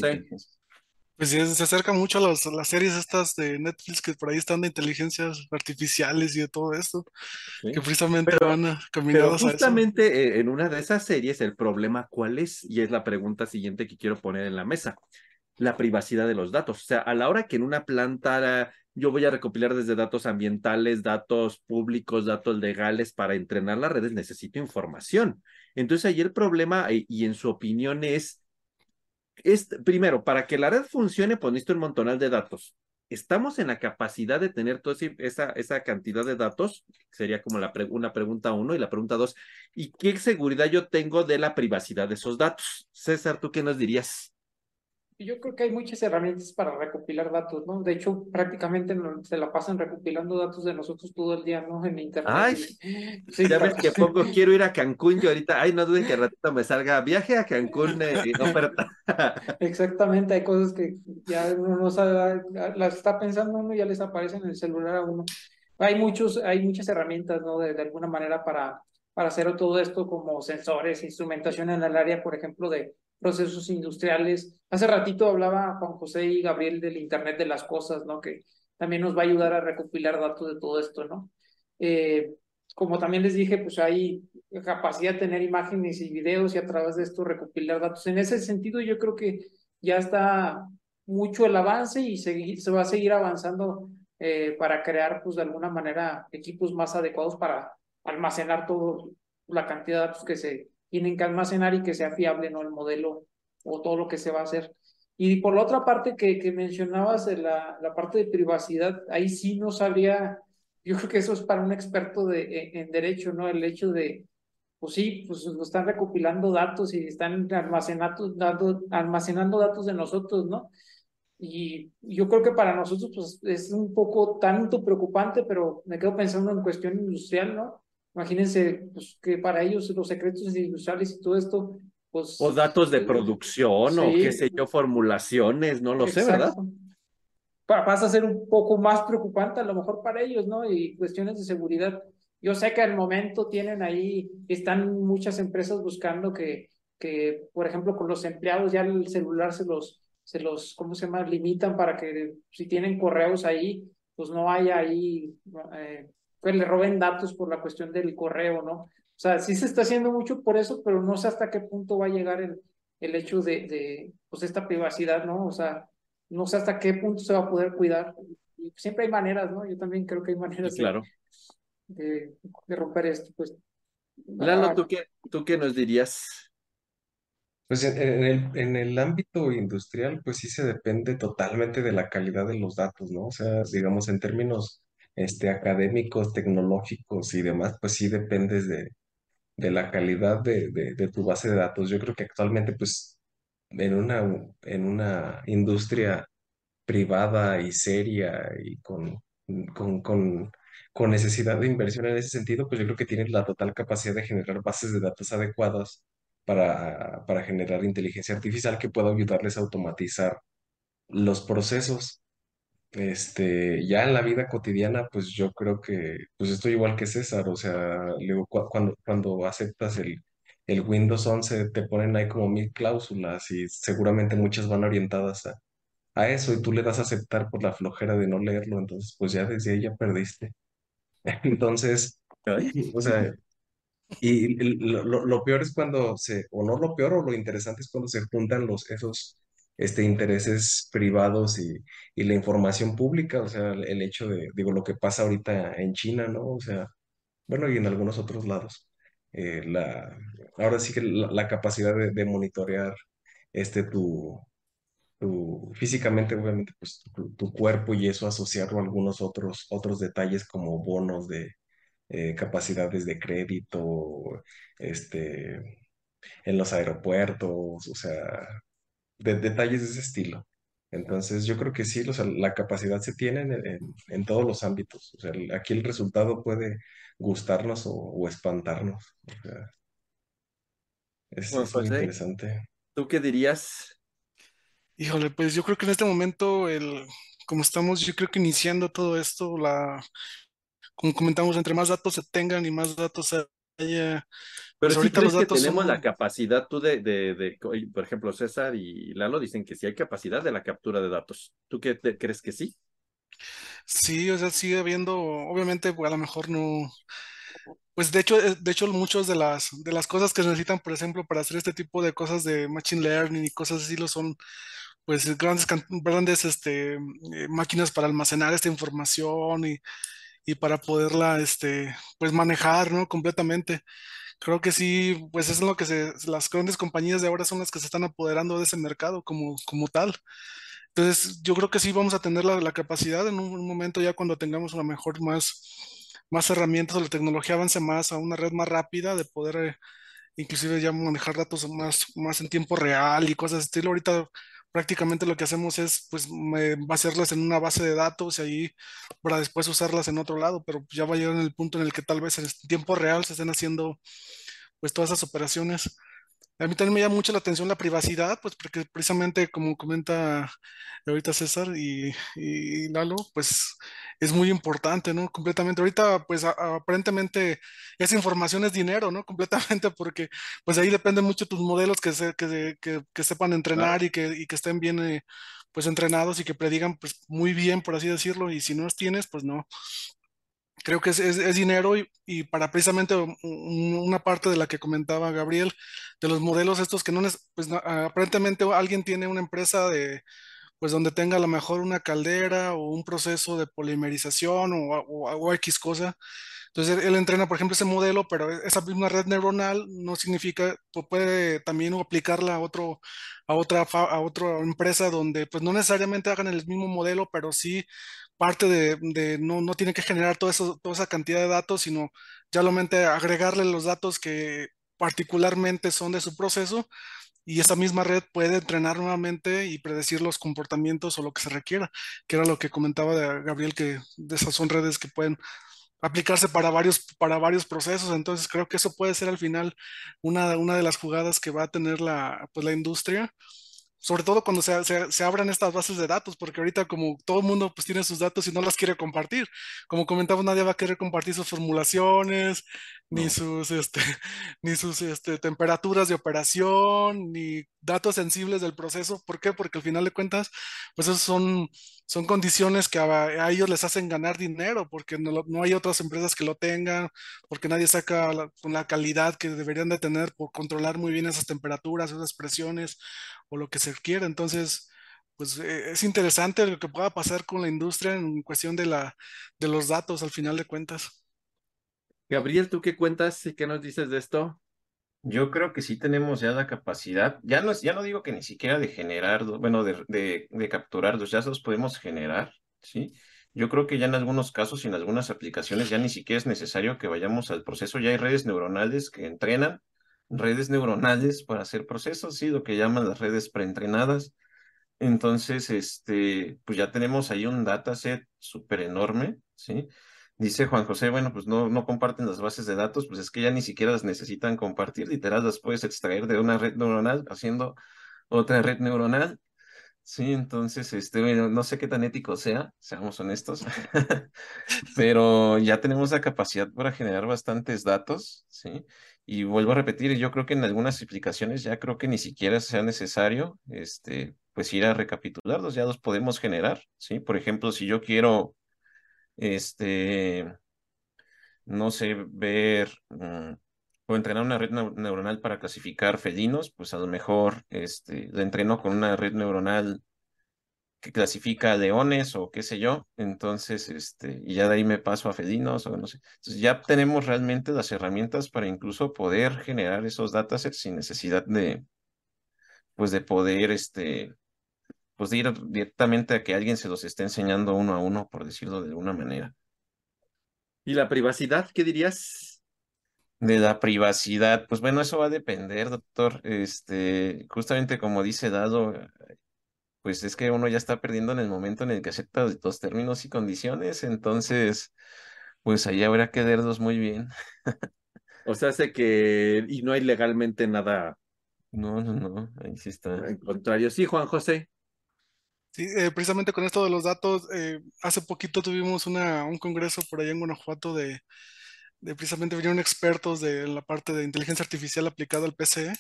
Pues se acerca mucho a las, las, series estas de Netflix que por ahí están de inteligencias artificiales y de todo esto, sí. que precisamente pero, van pero justamente a eso. en una de esas series el problema cuál es, y es la pregunta siguiente que quiero poner en la mesa, la privacidad de los datos. O sea, a la hora que en una planta yo voy a recopilar desde datos ambientales, datos públicos, datos legales para entrenar las redes, necesito información. Entonces ahí el problema, y en su opinión es es, primero, para que la red funcione, pues necesito un montonal de datos. ¿estamos en la capacidad de tener toda esa, cantidad de datos? Sería como la una pregunta uno y la pregunta dos, ¿y qué seguridad yo tengo de la privacidad de esos datos? César, ¿tú qué nos dirías? Yo creo que hay muchas herramientas para recopilar datos, ¿no? De hecho, prácticamente se la pasan recopilando datos de nosotros todo el día, ¿no? En internet. Ay, *laughs* sí, ya ves que poco quiero ir a Cancún yo ahorita. Ay, no duden que ratito me salga viaje a Cancún eh, oferta. *laughs* Exactamente, hay cosas que ya uno no sabe, las está pensando uno y ya les aparece en el celular a uno. Hay muchos, hay muchas herramientas, ¿no? De, de alguna manera para, para hacer todo esto como sensores, instrumentación en el área, por ejemplo, de procesos industriales. Hace ratito hablaba Juan José y Gabriel del Internet de las Cosas, ¿no? Que también nos va a ayudar a recopilar datos de todo esto, ¿no? Eh, como también les dije, pues hay capacidad de tener imágenes y videos y a través de esto recopilar datos. En ese sentido, yo creo que ya está mucho el avance y se, se va a seguir avanzando eh, para crear, pues de alguna manera, equipos más adecuados para almacenar toda la cantidad de datos que se, tienen que almacenar y que sea fiable, ¿no? El modelo o todo lo que se va a hacer. Y por la otra parte que, que mencionabas, de la, la parte de privacidad, ahí sí no sabría, yo creo que eso es para un experto de, e, en, derecho, ¿no? El hecho de, pues sí, pues nos están recopilando datos y están almacenando, dando, almacenando datos de nosotros, ¿no? Y yo creo que para nosotros pues, es un poco tanto preocupante, pero me quedo pensando en cuestión industrial, ¿no? Imagínense pues, que para ellos los secretos industriales y todo esto, pues... O datos de producción o qué sé yo, formulaciones, no lo sé, ¿verdad? Pasa a ser un poco más preocupante a lo mejor para ellos, ¿no? Y cuestiones de seguridad. Yo sé que al momento tienen ahí, están muchas empresas buscando que, que por ejemplo, con los empleados ya el celular se los, se los, ¿cómo se llama? Limitan para que si tienen correos ahí, pues no haya ahí eh, que le roben datos por la cuestión del correo, ¿no? O sea, sí se está haciendo mucho por eso, pero no sé hasta qué punto va a llegar el, el hecho de, de pues, esta privacidad, ¿no? O sea, no sé hasta qué punto se va a poder cuidar. Y siempre hay maneras, ¿no? Yo también creo que hay maneras claro. de, de, romper esto, pues. Lalo, ah, ¿tú qué, ¿tú qué nos dirías? Pues en, en, el, en el ámbito industrial, pues sí se depende totalmente de la calidad de los datos, ¿no? O sea, digamos, en términos este, académicos, tecnológicos y demás, pues sí dependes de, de la calidad de, de, tu base de datos. Yo creo que actualmente, pues, en una, en una industria privada y seria y con, con, con, necesidad de inversión en ese sentido, pues yo creo que tienes la total capacidad de generar bases de datos adecuadas para, para generar inteligencia artificial que pueda ayudarles a automatizar los procesos. Este, ya en la vida cotidiana, pues yo creo que pues estoy igual que César, o sea, luego cuando, cuando aceptas el, el Windows 11 te ponen ahí como mil cláusulas y seguramente muchas van orientadas a, a eso y tú le das a aceptar por la flojera de no leerlo, entonces pues ya desde ahí ya perdiste. *laughs* Entonces, o sea, y, lo, lo, peor es cuando se, o no lo peor, o lo interesante es cuando se juntan los, esos este, intereses privados y, y la información pública, o sea, el hecho de, digo, lo que pasa ahorita en China, ¿no? O sea, bueno, y en algunos otros lados. Eh, la, ahora sí que la, capacidad de, de, monitorear este, tu, tu, físicamente, obviamente, pues tu, cuerpo y eso asociarlo a algunos otros, otros detalles como bonos de eh, capacidades de crédito, este, en los aeropuertos, o sea, de detalles de ese estilo. Entonces, yo creo que sí, o sea, la capacidad se tiene en, en, todos los ámbitos. O sea, aquí el resultado puede gustarnos o, o espantarnos. O sea, es, bueno, es muy interesante. ¿Tú qué dirías? Híjole, pues yo creo que en este momento, el, como estamos, yo creo que iniciando todo esto, la, como comentamos, entre más datos se tengan y más datos haya, pero pues ahorita los datos que tenemos la capacidad tú de, de, de, por ejemplo, César y Lalo dicen que sí hay capacidad de la captura de datos. ¿Tú qué crees que sí? Sí, o sea, sigue habiendo, obviamente, pues, a lo mejor no, pues de hecho, eh, de hecho, muchas de las, de las cosas que se necesitan, por ejemplo, para hacer este tipo de cosas de machine learning y cosas así, lo son, pues, grandes, grandes este, eh, máquinas para almacenar esta información y, y para poderla, este, pues, manejar, ¿no? Completamente creo que sí, pues es lo que se, las grandes compañías de ahora son las que se están apoderando de ese mercado como, como tal. Entonces, yo creo que sí vamos a tener la, la capacidad en un, un, momento ya cuando tengamos a lo mejor más, más herramientas o la tecnología avance más a una red más rápida de poder eh, inclusive ya manejar datos más, más en tiempo real y cosas de estilo. Ahorita prácticamente lo que hacemos es pues hacerlas en una base de datos y ahí para después usarlas en otro lado, pero ya va a llegar en el punto en el que tal vez en tiempo real se estén haciendo pues todas esas operaciones. A mí también me llama mucho la atención la privacidad, pues porque precisamente como comenta ahorita César y, y Lalo, pues es muy importante, ¿no? Completamente. Ahorita, pues aparentemente esa información es dinero, ¿no? *laughs* Completamente porque pues ahí depende mucho tus modelos que, se, que, que, que, sepan entrenar y, que, y que estén bien eh, pues entrenados y que predigan pues muy bien, por así decirlo, y si no los tienes, pues no creo que es, es, es dinero y, y, para precisamente una parte de la que comentaba Gabriel, de los modelos estos que no, pues aparentemente alguien tiene una empresa de, pues donde tenga a lo mejor una caldera o un proceso de polimerización o, o, o X cosa. Entonces él entrena, por ejemplo, ese modelo, pero esa misma red neuronal no significa, pues puede también aplicarla a otro, a otra, a otra empresa donde, pues no necesariamente hagan el mismo modelo, pero sí parte de, de no, no tiene que generar todo eso, toda esa cantidad de datos, sino ya solamente agregarle los datos que particularmente son de su proceso y esa misma red puede entrenar nuevamente y predecir los comportamientos o lo que se requiera, que era lo que comentaba Gabriel, que esas son redes que pueden aplicarse para varios, para varios procesos. Entonces creo que eso puede ser al final una, una de las jugadas que va a tener la, pues, la industria sobre todo cuando se, se, se, abran estas bases de datos, porque ahorita como todo el mundo pues tiene sus datos y no las quiere compartir, como comentaba, nadie va a querer compartir sus formulaciones. Ni sus, este, *laughs* ni sus este, temperaturas de operación, ni datos sensibles del proceso. ¿Por qué? Porque al final de cuentas, pues esos son, son condiciones que a, a ellos les hacen ganar dinero, porque no, no, hay otras empresas que lo tengan, porque nadie saca la, con la calidad que deberían de tener por controlar muy bien esas temperaturas, esas presiones o lo que se quiera. Entonces, pues eh, es interesante lo que pueda pasar con la industria en cuestión de, la, de los datos al final de cuentas. Gabriel, ¿tú qué cuentas y qué nos dices de esto? Yo creo que sí tenemos ya la capacidad, ya no, ya no digo que ni siquiera de generar, bueno, de, de, de capturar, ya los podemos generar, ¿sí? Yo creo que ya en algunos casos y en algunas aplicaciones ya ni siquiera es necesario que vayamos al proceso, ya hay redes neuronales que entrenan redes neuronales para hacer procesos, sí, lo que llaman las redes preentrenadas. Entonces, este, pues ya tenemos ahí un dataset súper enorme, ¿sí? Dice Juan José, bueno, pues no, no comparten las bases de datos, pues es que ya ni siquiera las necesitan compartir, literal las puedes extraer de una red neuronal haciendo otra red neuronal. Sí, entonces, este, bueno, no sé qué tan ético sea, seamos honestos, *laughs* pero ya tenemos la capacidad para generar bastantes datos, ¿sí? Y vuelvo a repetir, yo creo que en algunas aplicaciones ya creo que ni siquiera sea necesario, este, pues ir a recapitularlos, ya los podemos generar, ¿sí? Por ejemplo, si yo quiero, este, no sé, ver um, o entrenar una red neuronal para clasificar felinos, pues a lo mejor, este, la entreno con una red neuronal que clasifica leones o qué sé yo, entonces, este, y ya de ahí me paso a felinos o no sé. Entonces ya tenemos realmente las herramientas para incluso poder generar esos datasets sin necesidad de, pues de poder, este, pues de ir directamente a que alguien se los esté enseñando uno a uno, por decirlo de alguna manera. ¿Y la privacidad, qué dirías? De la privacidad, pues bueno, eso va a depender, doctor. Este, justamente como dice Dado, pues es que uno ya está perdiendo en el momento en el que acepta los términos y condiciones, entonces, pues ahí habrá que verlos muy bien. o sea, hace que, y no hay legalmente nada. No, no, no, ahí sí está. Al contrario, sí, Juan José. Sí, eh, precisamente con esto de los datos, eh, hace poquito tuvimos una, un congreso por allá en Guanajuato de, de precisamente vinieron expertos de la parte de inteligencia artificial aplicada al PCE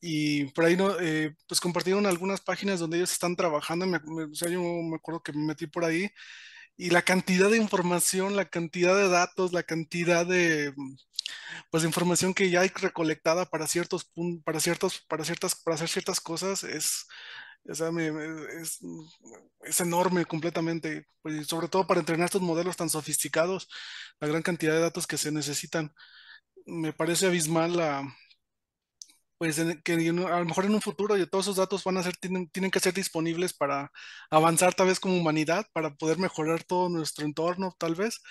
y por ahí no, eh, pues compartieron algunas páginas donde ellos están trabajando, me, me, o sea, yo me acuerdo que me metí por ahí y la cantidad de información, la cantidad de datos, la cantidad de pues de información que ya hay recolectada para ciertos para ciertos para ciertas para hacer ciertas cosas es o sea, es, es, enorme completamente, pues, sobre todo para entrenar estos modelos tan sofisticados, la gran cantidad de datos que se necesitan. Me parece abismal la, pues que a lo mejor en un futuro todos esos datos van a ser, tienen, tienen que ser disponibles para avanzar tal vez como humanidad, para poder mejorar todo nuestro entorno tal vez,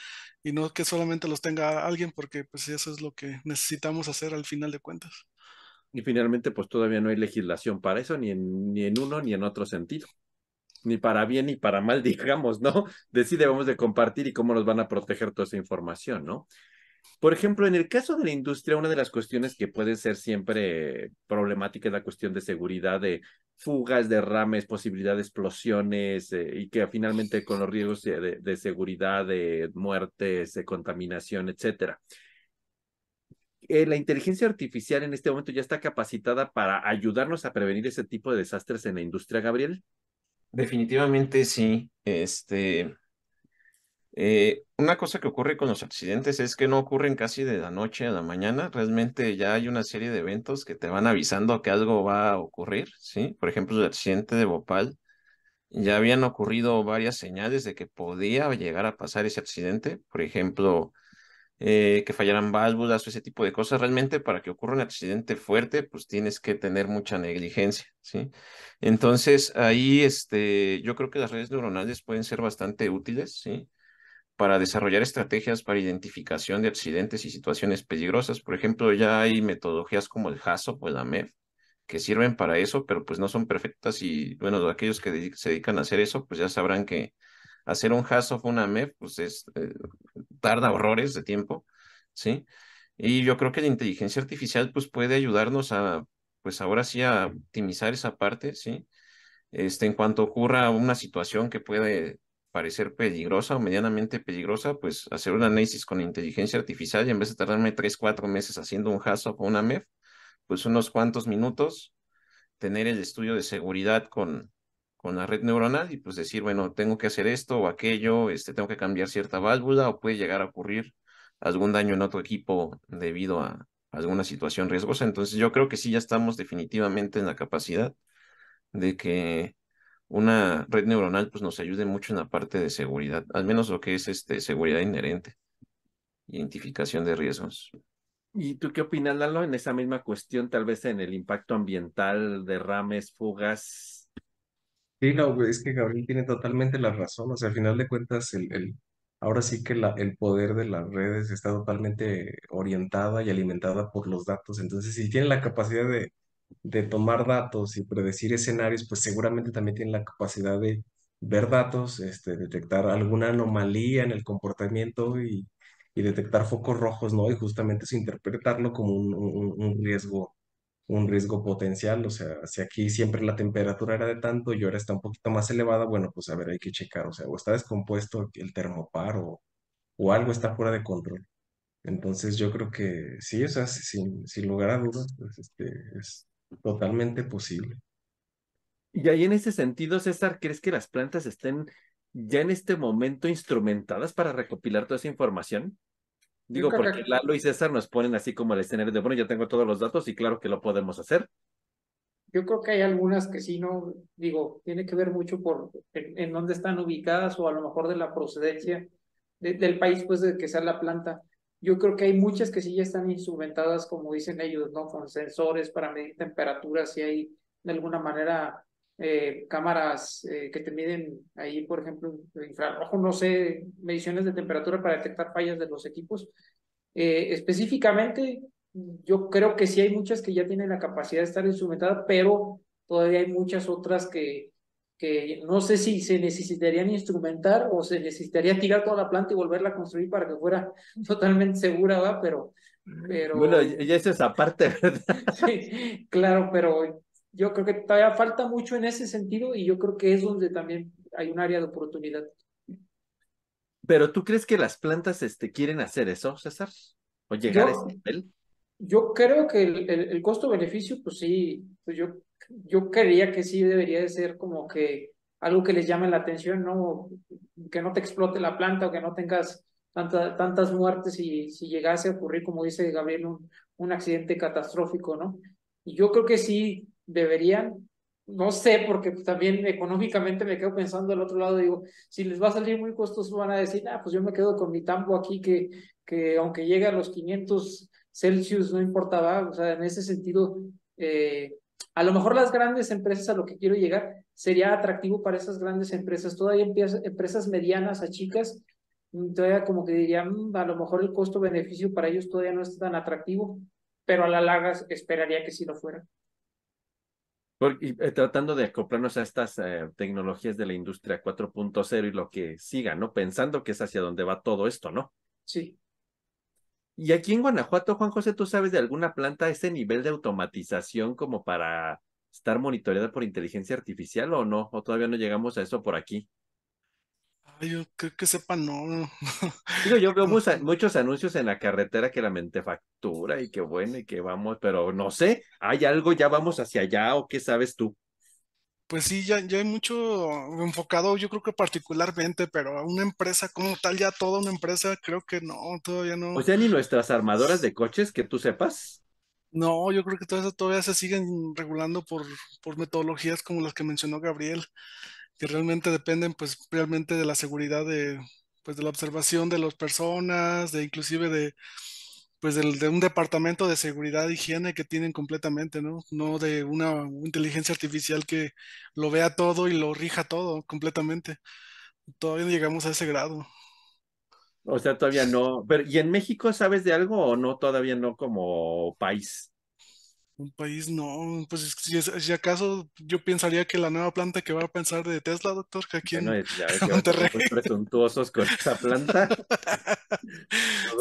y no que solamente los tenga alguien, porque pues eso es lo que necesitamos hacer al final de cuentas. Y finalmente, pues todavía no hay legislación para eso, ni en, ni en uno ni en otro sentido. Ni para bien ni para mal, *laughs* digamos, ¿no? De si debemos de compartir y cómo nos van a proteger toda esa información, ¿no? Por ejemplo, en el caso de la industria, una de las cuestiones que puede ser siempre problemática es la cuestión de seguridad, de fugas, derrames, posibilidad de explosiones eh, y que finalmente con los riesgos de, seguridad, de muertes, de contaminación, etcétera. Eh, la inteligencia artificial en este momento ya está capacitada para ayudarnos a prevenir ese tipo de desastres en la industria, Gabriel. Definitivamente sí. Este, eh, una cosa que ocurre con los accidentes es que no ocurren casi de la noche a la mañana. Realmente ya hay una serie de eventos que te van avisando que algo va a ocurrir, ¿sí? Por ejemplo, el accidente de Bhopal. Ya habían ocurrido varias señales de que podía llegar a pasar ese accidente. Por ejemplo, eh, que fallaran válvulas o ese tipo de cosas. Realmente para que ocurra un accidente fuerte, pues tienes que tener mucha negligencia, ¿sí? Entonces, ahí este, yo creo que las redes neuronales pueden ser bastante útiles, ¿sí? para desarrollar estrategias para identificación de accidentes y situaciones peligrosas. Por ejemplo, ya hay metodologías como el HASOP o el AMEF que sirven para eso, pero pues no son perfectas y bueno, aquellos que se dedican a hacer eso, pues ya sabrán que hacer un HASOP o un AMEF, pues es, eh, tarda horrores de tiempo, ¿sí? Y yo creo que la inteligencia artificial pues puede ayudarnos a, pues ahora sí a optimizar esa parte, ¿sí? Este, en cuanto ocurra una situación que puede parecer peligrosa o medianamente peligrosa, pues hacer un análisis con inteligencia artificial y en vez de tardarme tres, cuatro meses haciendo un HASOP o una MEF, pues unos cuantos minutos, tener el estudio de seguridad con, con la red neuronal y pues decir, bueno, tengo que hacer esto o aquello, este, tengo que cambiar cierta válvula o puede llegar a ocurrir algún daño en otro equipo debido a alguna situación riesgosa. Entonces yo creo que sí ya estamos definitivamente en la capacidad de que una red neuronal pues nos ayude mucho en la parte de seguridad, al menos lo que es este, seguridad inherente, identificación de riesgos. ¿Y tú qué opinas, Lalo, en esa misma cuestión, tal vez en el impacto ambiental, derrames, fugas? Sí, no, es que Gabriel tiene totalmente la razón, o sea, al final de cuentas, el, el, ahora sí que la, el poder de las redes está totalmente orientada y alimentada por los datos, entonces si tiene la capacidad de de tomar datos y predecir escenarios, pues seguramente también tienen la capacidad de ver datos, este, detectar alguna anomalía en el comportamiento y, detectar focos rojos, ¿no? Y justamente eso interpretarlo como un, riesgo, un riesgo potencial. O sea, si aquí siempre la temperatura era de tanto y ahora está un poquito más elevada, bueno, pues a ver, hay que checar, o sea, o está descompuesto el termopar o, o algo está fuera de control. Entonces yo creo que sí, o sea, sin, lugar a dudas, pues este, es, Totalmente posible. Y ahí en ese sentido, César, ¿crees que las plantas estén ya en este momento instrumentadas para recopilar toda esa información? Digo, porque Lalo y César nos ponen así como el escenario de, bueno, ya tengo todos los datos y claro que lo podemos hacer. Yo creo que hay algunas que sí, no, digo, tiene que ver mucho por en, dónde están ubicadas o a lo mejor de la procedencia del país, pues de que sea la planta. Yo creo que hay muchas que sí ya están instrumentadas, como dicen ellos, ¿no? Con sensores para medir temperaturas, si hay de alguna manera eh, cámaras eh, que te miden ahí, por ejemplo, infrarrojo, no sé, mediciones de temperatura para detectar fallas de los equipos. Eh, específicamente, yo creo que sí hay muchas que ya tienen la capacidad de estar instrumentadas, pero todavía hay muchas otras que, que no sé si se necesitarían instrumentar o se necesitaría tirar toda la planta y volverla a construir para que fuera *laughs* totalmente segura, ¿va? Pero, pero... Bueno, ya eso es aparte, ¿verdad? *laughs* sí, claro, pero yo creo que todavía falta mucho en ese sentido y yo creo que es donde también hay un área de oportunidad. Pero tú crees que las plantas este, quieren hacer eso, César? ¿O llegar a ese nivel? Yo creo que el, el, el costo-beneficio, pues sí, pues yo yo creía que sí debería de ser como que algo que les llame la atención, ¿no? Que no te explote la planta o que no tengas tanta, tantas muertes y si llegase a ocurrir, como dice Gabriel, un, un accidente catastrófico, ¿no? Y yo creo que sí deberían, no sé, porque también económicamente me quedo pensando al otro lado, digo, si les va a salir muy costoso, van a decir, ah, pues yo me quedo con mi tambo aquí que, que aunque llegue a los 500 Celsius, no importaba, o sea, en ese sentido, eh, a lo mejor las grandes empresas a lo que quiero llegar sería atractivo para esas grandes empresas. Todavía empresas medianas a chicas, mm, todavía como que dirían, mm, a lo mejor el costo-beneficio para ellos todavía no es tan atractivo, pero a la larga esperaría que sí lo fuera. Porque, eh, tratando de acoplarnos a estas eh, tecnologías de la industria 4.0 y lo que siga, ¿no? Pensando que es hacia donde va todo esto, ¿no? Sí. Y aquí en Guanajuato, Juan José, ¿tú sabes de alguna planta ese nivel de automatización como para estar monitoreada por inteligencia artificial o no? ¿O todavía no llegamos a eso por aquí? Yo creo que sepa, no. *laughs* Digo, yo veo muchos anuncios en la carretera que la mente factura y que bueno y que vamos, pero no sé, ¿hay algo, ya vamos hacia allá o qué sabes tú? Pues sí, ya, ya hay mucho enfocado, yo creo que particularmente, pero a una empresa como tal, ya toda una empresa, creo que no, todavía no. O sea, ni nuestras armadoras de coches, que tú sepas. No, yo creo que todo eso todavía se siguen regulando por, por metodologías como las que mencionó Gabriel, que realmente dependen, pues, realmente de la seguridad de, pues, de la observación de las personas, de inclusive de, pues de un departamento de seguridad e higiene que tienen completamente, ¿no? No de una inteligencia artificial que lo vea todo y lo rija todo completamente. Todavía no llegamos a ese grado. O sea, todavía no. Pero, ¿y en México sabes de algo o no? Todavía no como país. Un país no, pues si, si, acaso yo pensaría que la nueva planta que va a pensar de Tesla, doctor, que aquí en ya Monterrey. presuntuosos con *laughs* esa planta.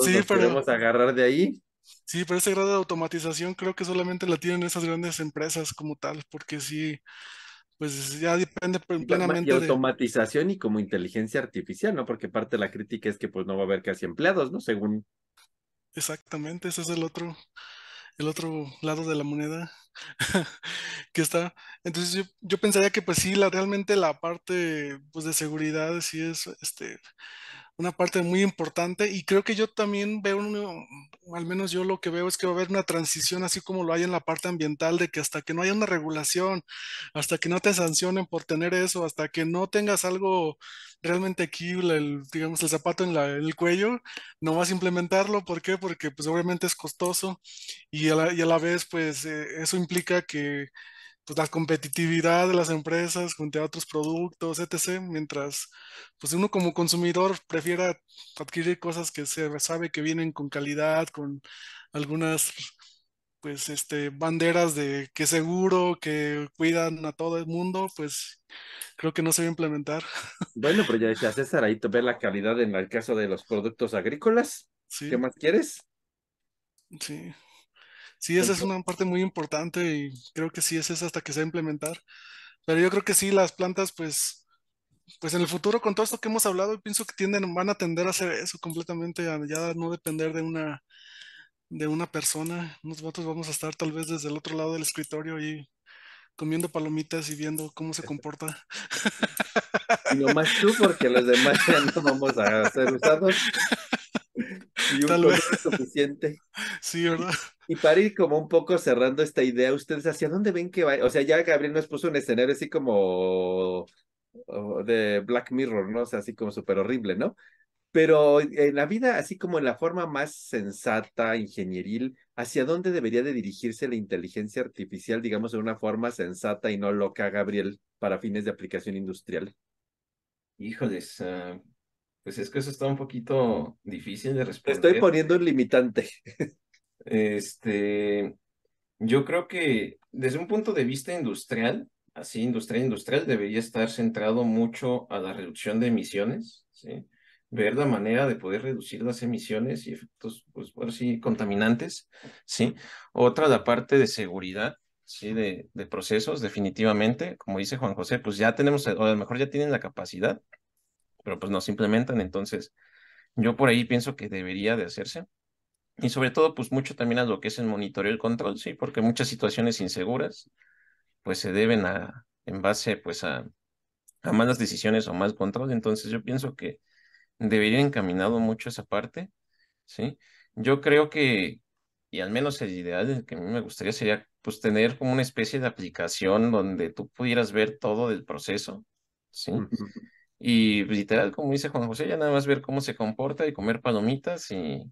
sí, pero podemos agarrar de ahí. Sí, pero ese grado de automatización creo que solamente la tienen esas grandes empresas como tal, porque sí, pues ya depende plenamente y automatización y como inteligencia artificial, ¿no? Porque parte de la crítica es que pues no va a haber casi empleados, ¿no? Según. Exactamente, ese es el otro el otro lado de la moneda *laughs* que está. Entonces yo, yo, pensaría que pues sí, la, realmente la parte pues, de seguridad sí es este, una parte muy importante y creo que yo también veo, al menos yo lo que veo es que va a haber una transición así como lo hay en la parte ambiental, de que hasta que no haya una regulación, hasta que no te sancionen por tener eso, hasta que no tengas algo realmente aquí, el, digamos, el zapato en, la, el cuello, no vas a implementarlo. ¿Por qué? Porque pues obviamente es costoso y a la, y a la vez pues eh, eso implica que pues la competitividad de las empresas junto a otros productos, etc. Mientras pues uno como consumidor prefiera adquirir cosas que se sabe que vienen con calidad, con algunas pues este banderas de que seguro, que cuidan a todo el mundo, pues creo que no se va a implementar. *laughs* Bueno, pero ya decía César, ahí te ve la calidad en el caso de los productos agrícolas. ¿Qué más quieres? Sí. Sí, esa es una parte muy importante y creo que sí es esa hasta que se va a implementar. Pero yo creo que sí, las plantas, pues, pues en el futuro, con todo esto que hemos hablado, pienso que tienden, van a tender a hacer eso completamente, a ya no depender de una, de una persona. Nosotros vamos a estar tal vez desde el otro lado del escritorio y comiendo palomitas y viendo cómo se comporta. Y no más tú, porque los demás ya no vamos a ser usados. Y un Tal vez. suficiente. Sí, ¿verdad? Y para ir como un poco cerrando esta idea, ¿ustedes hacia dónde ven que va? O sea, ya Gabriel nos puso un escenario así como de Black Mirror, ¿no? O sea, así como súper horrible, ¿no? Pero en la vida, así como en la forma más sensata, ingenieril, ¿hacia dónde debería de dirigirse la inteligencia artificial, digamos, de una forma sensata y no loca, Gabriel, para fines de aplicación industrial? Híjoles, uh, pues es que eso está un poquito difícil de responder. Estoy poniendo un limitante. Este, yo creo que desde un punto de vista industrial, así industrial industrial, debería estar centrado mucho a la reducción de emisiones, ¿sí? ver la manera de poder reducir las emisiones y efectos, pues, por sí, contaminantes, ¿sí? Otra, la parte de seguridad, ¿sí? De, de procesos, definitivamente, como dice Juan José, pues ya tenemos, o a lo mejor ya tienen la capacidad, pero pues no se implementan. Entonces, yo por ahí pienso que debería de hacerse. Y sobre todo, pues mucho también a lo que es el monitoreo y el control, sí, porque muchas situaciones inseguras, pues se deben a, en base, pues a, a malas decisiones o mal control. Entonces, yo pienso que debería encaminado mucho esa parte, sí. Yo creo que, y al menos el ideal que a mí me gustaría sería, pues tener como una especie de aplicación donde tú pudieras ver todo del proceso, sí. Y literal, como dice Juan José, ya nada más ver cómo se comporta y comer palomitas y,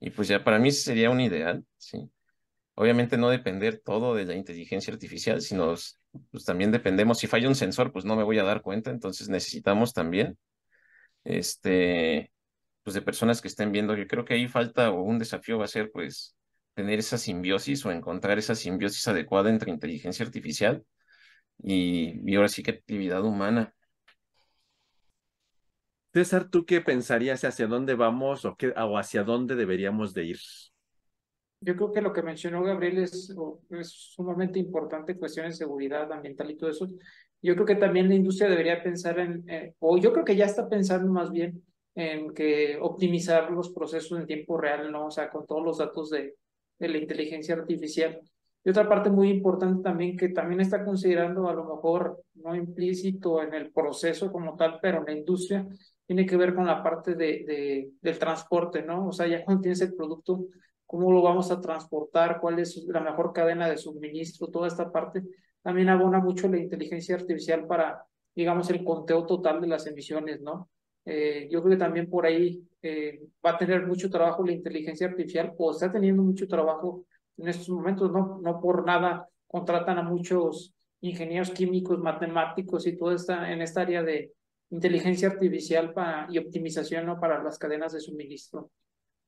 y pues ya para mí sería un ideal, ¿sí? obviamente no depender todo de la inteligencia artificial, sino pues también dependemos, si falla un sensor, pues no me voy a dar cuenta, entonces necesitamos también, este, pues de personas que estén viendo, yo creo que ahí falta o un desafío va a ser pues tener esa simbiosis o encontrar esa simbiosis adecuada entre inteligencia artificial y, y ahora sí que actividad humana. César, ¿tú qué pensarías hacia dónde vamos o, qué, o hacia dónde deberíamos de ir? Yo creo que lo que mencionó Gabriel es, es sumamente importante, cuestiones de seguridad ambiental y todo eso. Yo creo que también la industria debería pensar en, eh, o yo creo que ya está pensando más bien en que optimizar los procesos en tiempo real, ¿no? O sea, con todos los datos de, de la inteligencia artificial. Y otra parte muy importante también que también está considerando a lo mejor no implícito en el proceso como tal, pero en la industria, tiene que ver con la parte de, de, del transporte, ¿no? O sea, ya cuando tienes el producto, ¿cómo lo vamos a transportar? ¿Cuál es la mejor cadena de suministro? Toda esta parte también abona mucho la inteligencia artificial para, digamos, el conteo total de las emisiones, ¿no? Eh, yo creo que también por ahí eh, va a tener mucho trabajo la inteligencia artificial o está teniendo mucho trabajo en estos momentos, no, no por nada contratan a muchos ingenieros químicos, matemáticos y todo esta, en esta área de, inteligencia artificial para, y optimización ¿no? para las cadenas de suministro.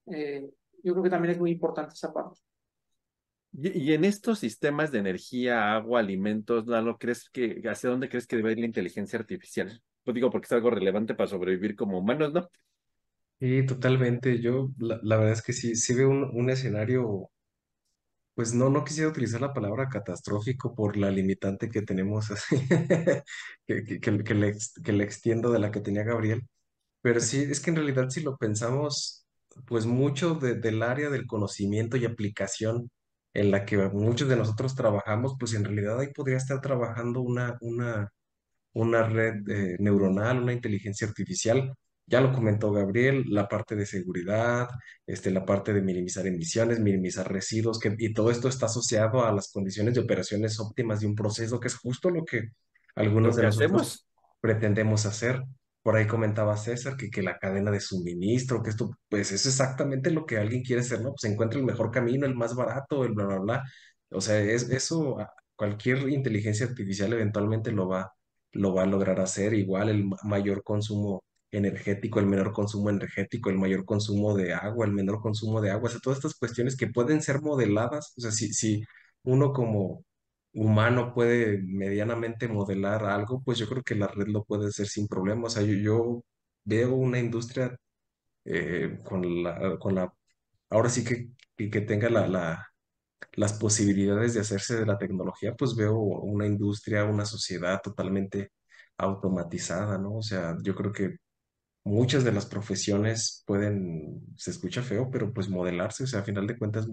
Eh, yo creo que también es muy importante esa parte. Y, y, en estos sistemas de energía, agua, alimentos, Lalo, ¿crees que, ¿hacia dónde crees que debe ir la inteligencia artificial? Pues digo, porque es algo relevante para sobrevivir como humanos, ¿no? Sí, totalmente. Yo, la, la verdad es que sí, sí veo un, un escenario pues no, no quisiera utilizar la palabra catastrófico por la limitante que tenemos, así, *laughs* que, que, le, que le extiendo de la que tenía Gabriel, pero sí, es que en realidad si lo pensamos, pues mucho de- del área del conocimiento y aplicación en la que muchos de nosotros trabajamos, pues en realidad ahí podría estar trabajando una, una, una red eh, neuronal, una inteligencia artificial. Ya lo comentó Gabriel, la parte de seguridad, este, la parte de minimizar emisiones, minimizar residuos, que, y todo esto está asociado a las condiciones de operaciones óptimas de un proceso, que es justo lo que algunos Lo de nosotros pretendemos hacer. Por ahí comentaba César que, que la cadena de suministro, que esto, pues es exactamente lo que alguien quiere hacer, ¿no? Pues encuentra el mejor camino, el más barato, el bla, bla, bla. O sea, es, eso, cualquier inteligencia artificial eventualmente lo va lo va a lograr hacer. Igual el ma- mayor consumo energético, el menor consumo energético, el mayor consumo de agua, el menor consumo de agua, o sea, todas estas cuestiones que pueden ser modeladas, o sea, si, si uno como humano puede medianamente modelar algo, pues yo creo que la red lo puede hacer sin problema. O sea, yo, yo veo una industria eh, con la, con la, ahora sí que, que, que tenga la, la, las posibilidades de hacerse de la tecnología, pues veo una industria, una sociedad totalmente automatizada, ¿no? O sea, yo creo que muchas de las profesiones pueden, se escucha feo, pero pues modelarse, o sea, a final de cuentas,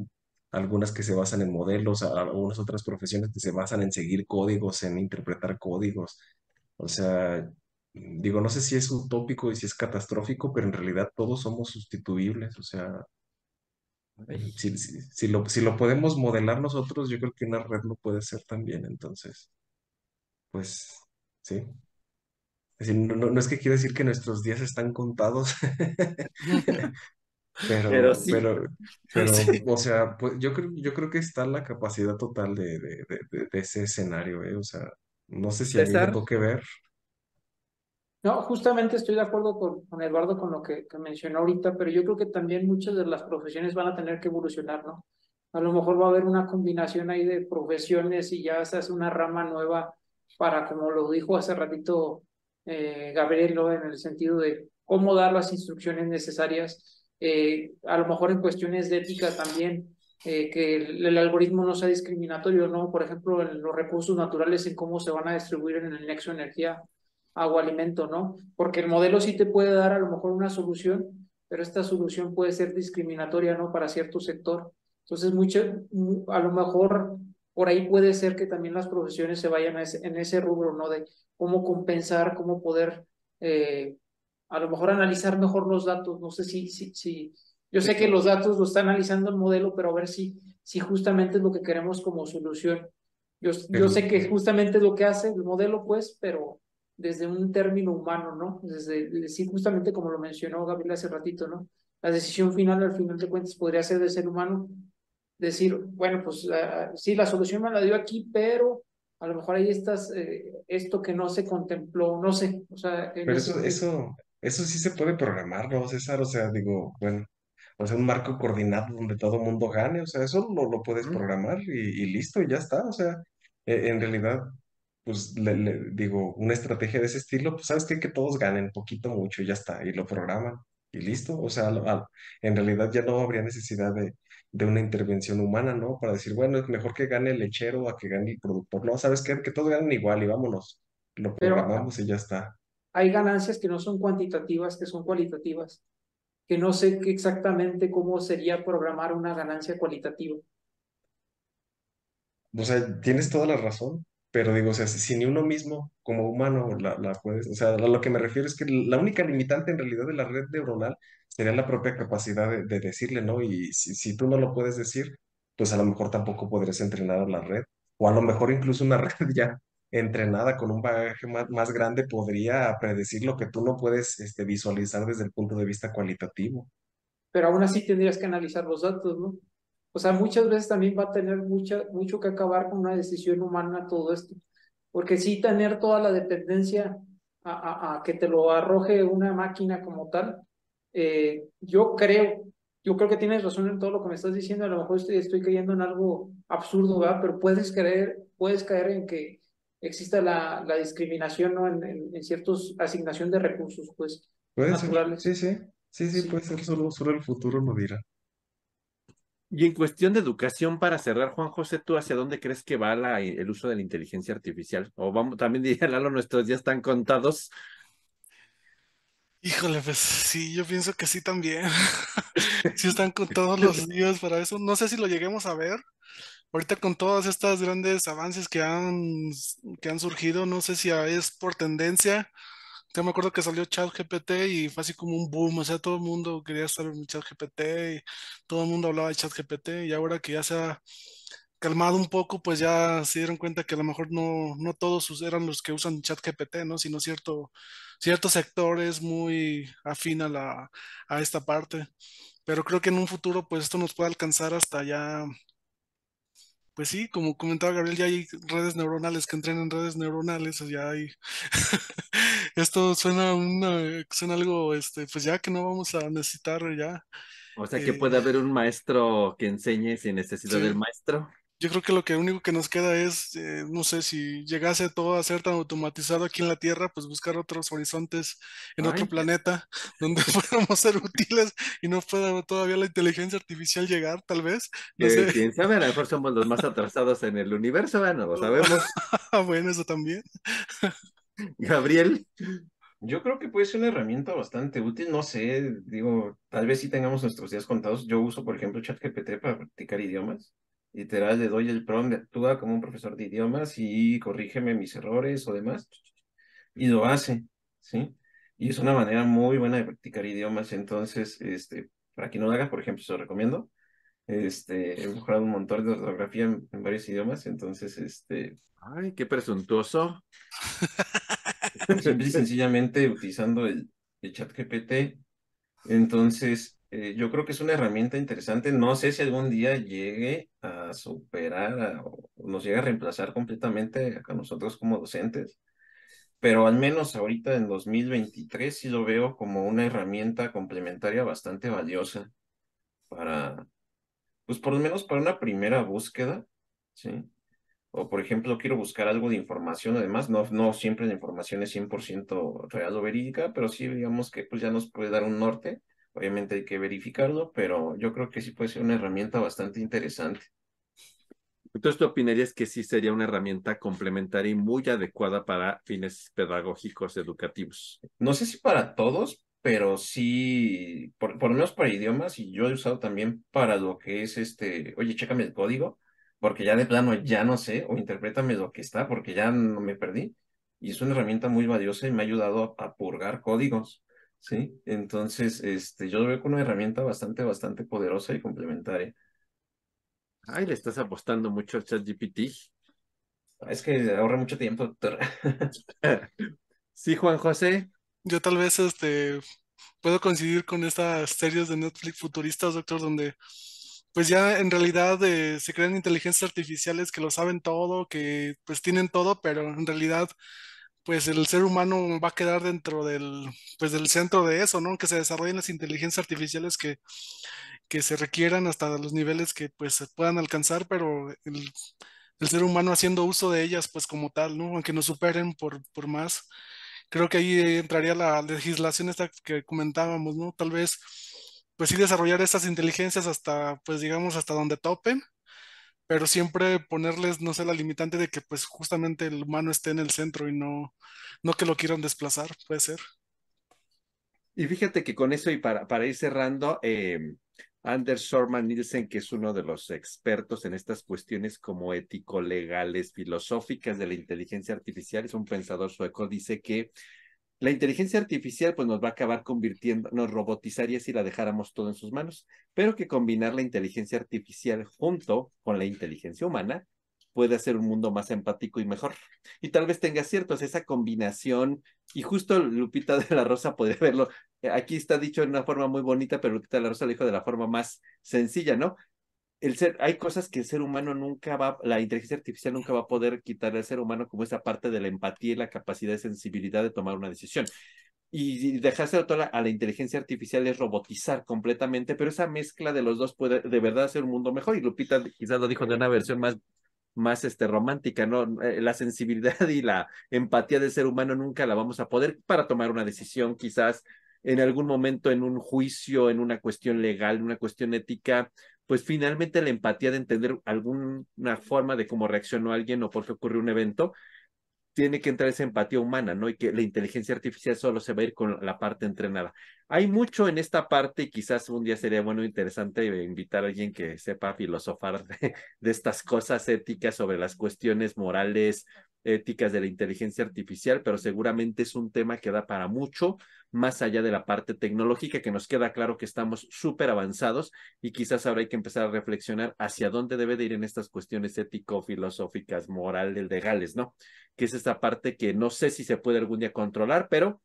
algunas que se basan en modelos, a- algunas otras profesiones que se basan en seguir códigos, en interpretar códigos. O sea, digo, no sé si es utópico y si es catastrófico, pero en realidad todos somos sustituibles, o sea, Ay, si, si, si lo, si lo podemos modelar nosotros, yo creo que una red lo puede hacer también. Entonces, pues sí. Es decir, no, no, no es que quiera decir que nuestros días están contados, *laughs* Pero pero, sí, pero, pero, *laughs* Sí. o sea, pues yo creo, yo creo que está la capacidad total de, de, de, de- de ese escenario, ¿eh? O sea, no sé si a mí me César, toque ver. No, justamente estoy de acuerdo con, con Eduardo con lo que, que mencionó ahorita, pero yo creo que también muchas de las profesiones van a tener que evolucionar, ¿no? A lo mejor va a haber una combinación ahí de profesiones y ya se hace una rama nueva para, como lo dijo hace ratito eh, Gabriel, ¿no? En el sentido de cómo dar las instrucciones necesarias, eh, a lo mejor en cuestiones de ética también, eh, que el, el algoritmo no sea discriminatorio, ¿no? Por ejemplo, en los recursos naturales, en cómo se van a distribuir en el nexo energía agua, alimento, ¿no? Porque el modelo sí te puede dar a lo mejor una solución, pero esta solución puede ser discriminatoria, ¿no? Para cierto sector. Entonces, mucho, a lo mejor por ahí puede ser que también las profesiones se vayan en ese rubro, ¿no? De cómo compensar, cómo poder, eh, a lo mejor analizar mejor los datos. No sé si, si, si, yo sé que los datos lo está analizando el modelo, pero a ver si, si justamente es lo que queremos como solución. Yo, yo sé que justamente es lo que hace el modelo, pues, pero desde un término humano, ¿no? Desde, sí, justamente como lo mencionó Gabriel hace ratito, ¿no? La decisión final, al final de cuentas, podría ser del ser humano, decir, bueno, pues sí, la solución me la dio aquí, pero a lo mejor ahí estás, eh, esto que no se contempló, no sé, o sea... Pero eso, eso, eso sí se puede programar, ¿no, César? O sea, digo, bueno, o sea, un marco coordinado donde todo el mundo gane, o sea, eso lo, lo puedes programar y, y listo, y ya está, o sea, e, en realidad pues le, digo, una estrategia de ese estilo, pues sabes qué? que todos ganen poquito, mucho y ya está, y lo programan y listo. O sea, en realidad ya no habría necesidad de, de una intervención humana, ¿no? Para decir, bueno, es mejor que gane el lechero a que gane el productor. No, sabes qué? que todos ganen igual y vámonos, lo programamos y ya está. Hay ganancias que no son cuantitativas, que son cualitativas, que no sé exactamente cómo sería programar una ganancia cualitativa. O sea, tienes toda la razón. Pero digo, o sea, si, ni uno mismo como humano la, la puedes, o sea, a lo que me refiero es que la única limitante en realidad de la red neuronal sería la propia capacidad de, de decirle, ¿no? Y si, tú no lo puedes decir, pues a lo mejor tampoco podrías entrenar a la red, o a lo mejor incluso una *laughs* red ya entrenada con un bagaje más, grande podría predecir lo que tú no puedes este, visualizar desde el punto de vista cualitativo. Pero aún así tendrías que analizar los datos, ¿no? O sea, muchas veces también va a tener mucha, mucho que acabar con una decisión humana todo esto, porque sí tener toda la dependencia a, que te lo arroje una máquina como tal, eh, yo creo, yo creo que tienes razón en todo lo que me estás diciendo, a lo mejor estoy, estoy cayendo en algo absurdo, ¿verdad? Pero puedes creer, puedes caer en que exista la, la discriminación ¿no? en, en, ciertos asignación de recursos, pues, naturales. Sí, sí, sí, sí, puede ser, solo, solo el futuro lo dirá. Y en cuestión de educación, para cerrar, Juan José, ¿tú hacia dónde crees que va la, el uso de la inteligencia artificial? O vamos, también diría Lalo, nuestros días están contados. Híjole, pues sí, yo pienso que sí también. *laughs* sí están contados los días para eso. No sé si lo lleguemos a ver. Ahorita con todos estos grandes avances que han, que han surgido, no sé si es por tendencia yo me acuerdo que salió ChatGPT y fue así como un boom, o sea, todo el mundo quería estar en ChatGPT y todo el mundo hablaba de ChatGPT y ahora que ya se ha calmado un poco, pues ya se dieron cuenta que a lo mejor no, no todos eran los que usan ChatGPT, ¿no? Sino cierto, ciertos sectores muy afín a, la, a esta parte. Pero creo que en un futuro, pues esto nos puede alcanzar hasta ya pues sí, como comentaba Gabriel, ya hay redes neuronales que entrenan redes neuronales, ya hay. *laughs* Esto suena una, suena algo, este, pues ya que no vamos a necesitar ya. O sea que eh, puede haber un maestro que enseñe sin necesidad del maestro. Yo creo que lo que único que nos queda es, eh, no sé, si llegase todo a ser tan automatizado aquí en la Tierra, pues buscar otros horizontes en otro planeta *laughs* donde *laughs* podamos ser útiles y no pueda todavía la inteligencia artificial llegar, tal vez. No sé. Quién sabe, a lo mejor somos los más atrasados en el universo, bueno, lo sabemos. *laughs* bueno, eso también. Gabriel. Yo creo que puede ser una herramienta bastante útil, no sé, digo, tal vez sí tengamos nuestros días contados. Yo uso, por ejemplo, ChatGPT para practicar idiomas literal le doy el prompt, actúa como un profesor de idiomas y corrígeme mis errores o demás, y lo hace, ¿sí? Y es una manera muy buena de practicar idiomas, entonces, este, para quien no lo haga, por ejemplo, se lo recomiendo. Este, he mejorado un montón de ortografía en, varios idiomas, entonces, este... Ay, qué presuntuoso. Sencillamente utilizando el, el chat GPT. Entonces, eh, yo creo que es una herramienta interesante. No sé si algún día llegue a superar o nos llegue a reemplazar completamente a nosotros como docentes, pero al menos ahorita en 2023 sí lo veo como una herramienta complementaria bastante valiosa para, pues por lo menos para una primera búsqueda, ¿sí? O por ejemplo, quiero buscar algo de información, además, no, no siempre la información es 100% real o verídica, pero sí digamos que pues ya nos puede dar un norte Obviamente hay que verificarlo, pero yo creo que sí puede ser una herramienta bastante interesante. Entonces, ¿tú opinarías que sí sería una herramienta complementaria y muy adecuada para fines pedagógicos educativos? No sé si para todos, pero sí, por, por lo menos para idiomas, y yo he usado también para lo que es este, oye, chécame el código, porque ya de plano ya no sé, o interprétame lo que está, porque ya no me perdí. Y es una herramienta muy valiosa y me ha ayudado a purgar códigos. ¿Sí? Entonces, este, yo lo veo como una herramienta bastante, bastante poderosa y complementaria. Ay, le estás apostando mucho al ChatGPT. Es que ahorra mucho tiempo, doctor. *laughs* sí, Juan José. Yo tal vez este puedo coincidir con estas series de Netflix futuristas, doctor, donde pues ya en realidad eh, se crean inteligencias artificiales que lo saben todo, que pues tienen todo, pero en realidad pues el ser humano va a quedar dentro del, pues del centro de eso, ¿no? Que se desarrollen las inteligencias artificiales que, que se requieran hasta los niveles que pues se puedan alcanzar, pero el, ser humano haciendo uso de ellas pues como tal, ¿no? Aunque nos superen por, por más. Creo que ahí entraría la legislación esta que comentábamos, ¿no? Tal vez pues sí desarrollar estas inteligencias hasta, pues digamos, hasta donde topen, pero siempre ponerles, no sé, la limitante de que pues justamente el humano esté en el centro y no, no que lo quieran desplazar, puede ser. Y fíjate que con eso y para, para ir cerrando, eh, Anders Sorman Nielsen, que es uno de los expertos en estas cuestiones como ético-legales, filosóficas de la inteligencia artificial, es un pensador sueco, dice que la inteligencia artificial pues nos va a acabar convirtiendo, nos robotizaría si la dejáramos todo en sus manos, pero que combinar la inteligencia artificial junto con la inteligencia humana puede hacer un mundo más empático y mejor. Y tal vez tenga ciertos, esa combinación, y justo Lupita de la Rosa puede verlo, eh, aquí está dicho de una forma muy bonita, pero Lupita de la Rosa lo dijo de la forma más sencilla, ¿no? El ser, hay cosas que el ser humano nunca va, la inteligencia artificial nunca va a poder quitar al ser humano como esa parte de la empatía y la capacidad de sensibilidad de tomar una decisión y dejarse toda a la inteligencia artificial es robotizar completamente, pero esa mezcla de los dos puede de verdad hacer un mundo mejor. Y Lupita quizás lo dijo de una versión más más este, romántica, ¿no? Eh, la sensibilidad y la empatía del ser humano nunca la vamos a poder para tomar una decisión, quizás en algún momento en un juicio, en una cuestión legal, en una cuestión ética, pues finalmente la empatía de entender alguna forma de cómo reaccionó alguien o por qué ocurrió un evento, tiene que entrar esa empatía humana, ¿no? Y que la inteligencia artificial solo se va a ir con la parte entrenada. Hay mucho en esta parte y quizás un día sería bueno, interesante invitar a alguien que sepa filosofar *laughs* de, de estas cosas éticas sobre las cuestiones morales, éticas de la inteligencia artificial, pero seguramente es un tema que da para mucho, más allá de la parte tecnológica, que nos queda claro que estamos súper avanzados y quizás ahora hay que empezar a reflexionar hacia dónde debe de ir en estas cuestiones ético-filosóficas, morales, legales, ¿no? Que es esta parte que no sé si se puede algún día controlar, pero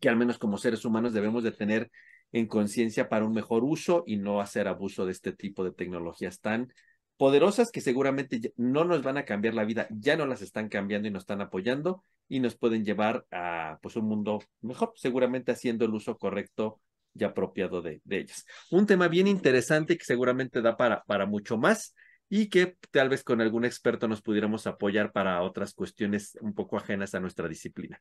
que al menos como seres humanos debemos de tener en conciencia para un mejor uso y no hacer abuso de este tipo de tecnologías tan poderosas que seguramente no nos van a cambiar la vida, ya no las están cambiando y nos están apoyando y nos pueden llevar a pues un mundo mejor, seguramente haciendo el uso correcto y apropiado de, de ellas. Un tema bien interesante que seguramente da para, para mucho más y que tal vez con algún experto nos pudiéramos apoyar para otras cuestiones un poco ajenas a nuestra disciplina.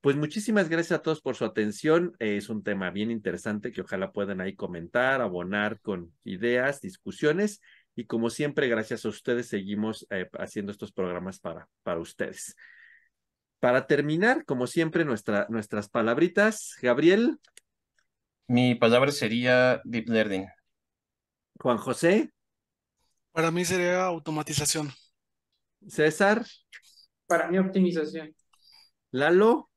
Pues muchísimas gracias a todos por su atención. Es un tema bien interesante que ojalá puedan ahí comentar, abonar con ideas, discusiones y como siempre, gracias a ustedes, seguimos eh, haciendo estos programas para, para ustedes. Para terminar, como siempre, nuestra, nuestras palabritas. Gabriel. Mi palabra sería Deep Learning. Juan José. Para mí sería automatización. César. Para mí, optimización. Lalo.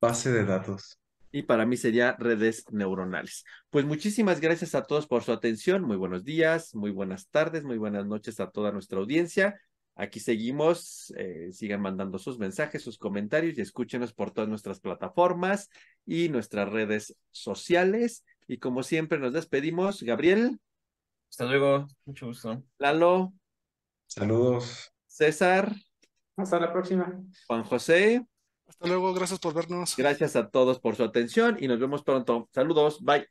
Base de datos y para mí sería redes neuronales. Pues muchísimas gracias a todos por su atención. Muy buenos días, muy buenas tardes, muy buenas noches a toda nuestra audiencia. Aquí seguimos, eh, sigan mandando sus mensajes, sus comentarios y escúchenos por todas nuestras plataformas y nuestras redes sociales. Y como siempre nos despedimos. Gabriel. Hasta luego, mucho gusto. Lalo. Saludos. César. Hasta la próxima. Juan José. Hasta luego, gracias por vernos. Gracias a todos por su atención y nos vemos pronto. Saludos, bye.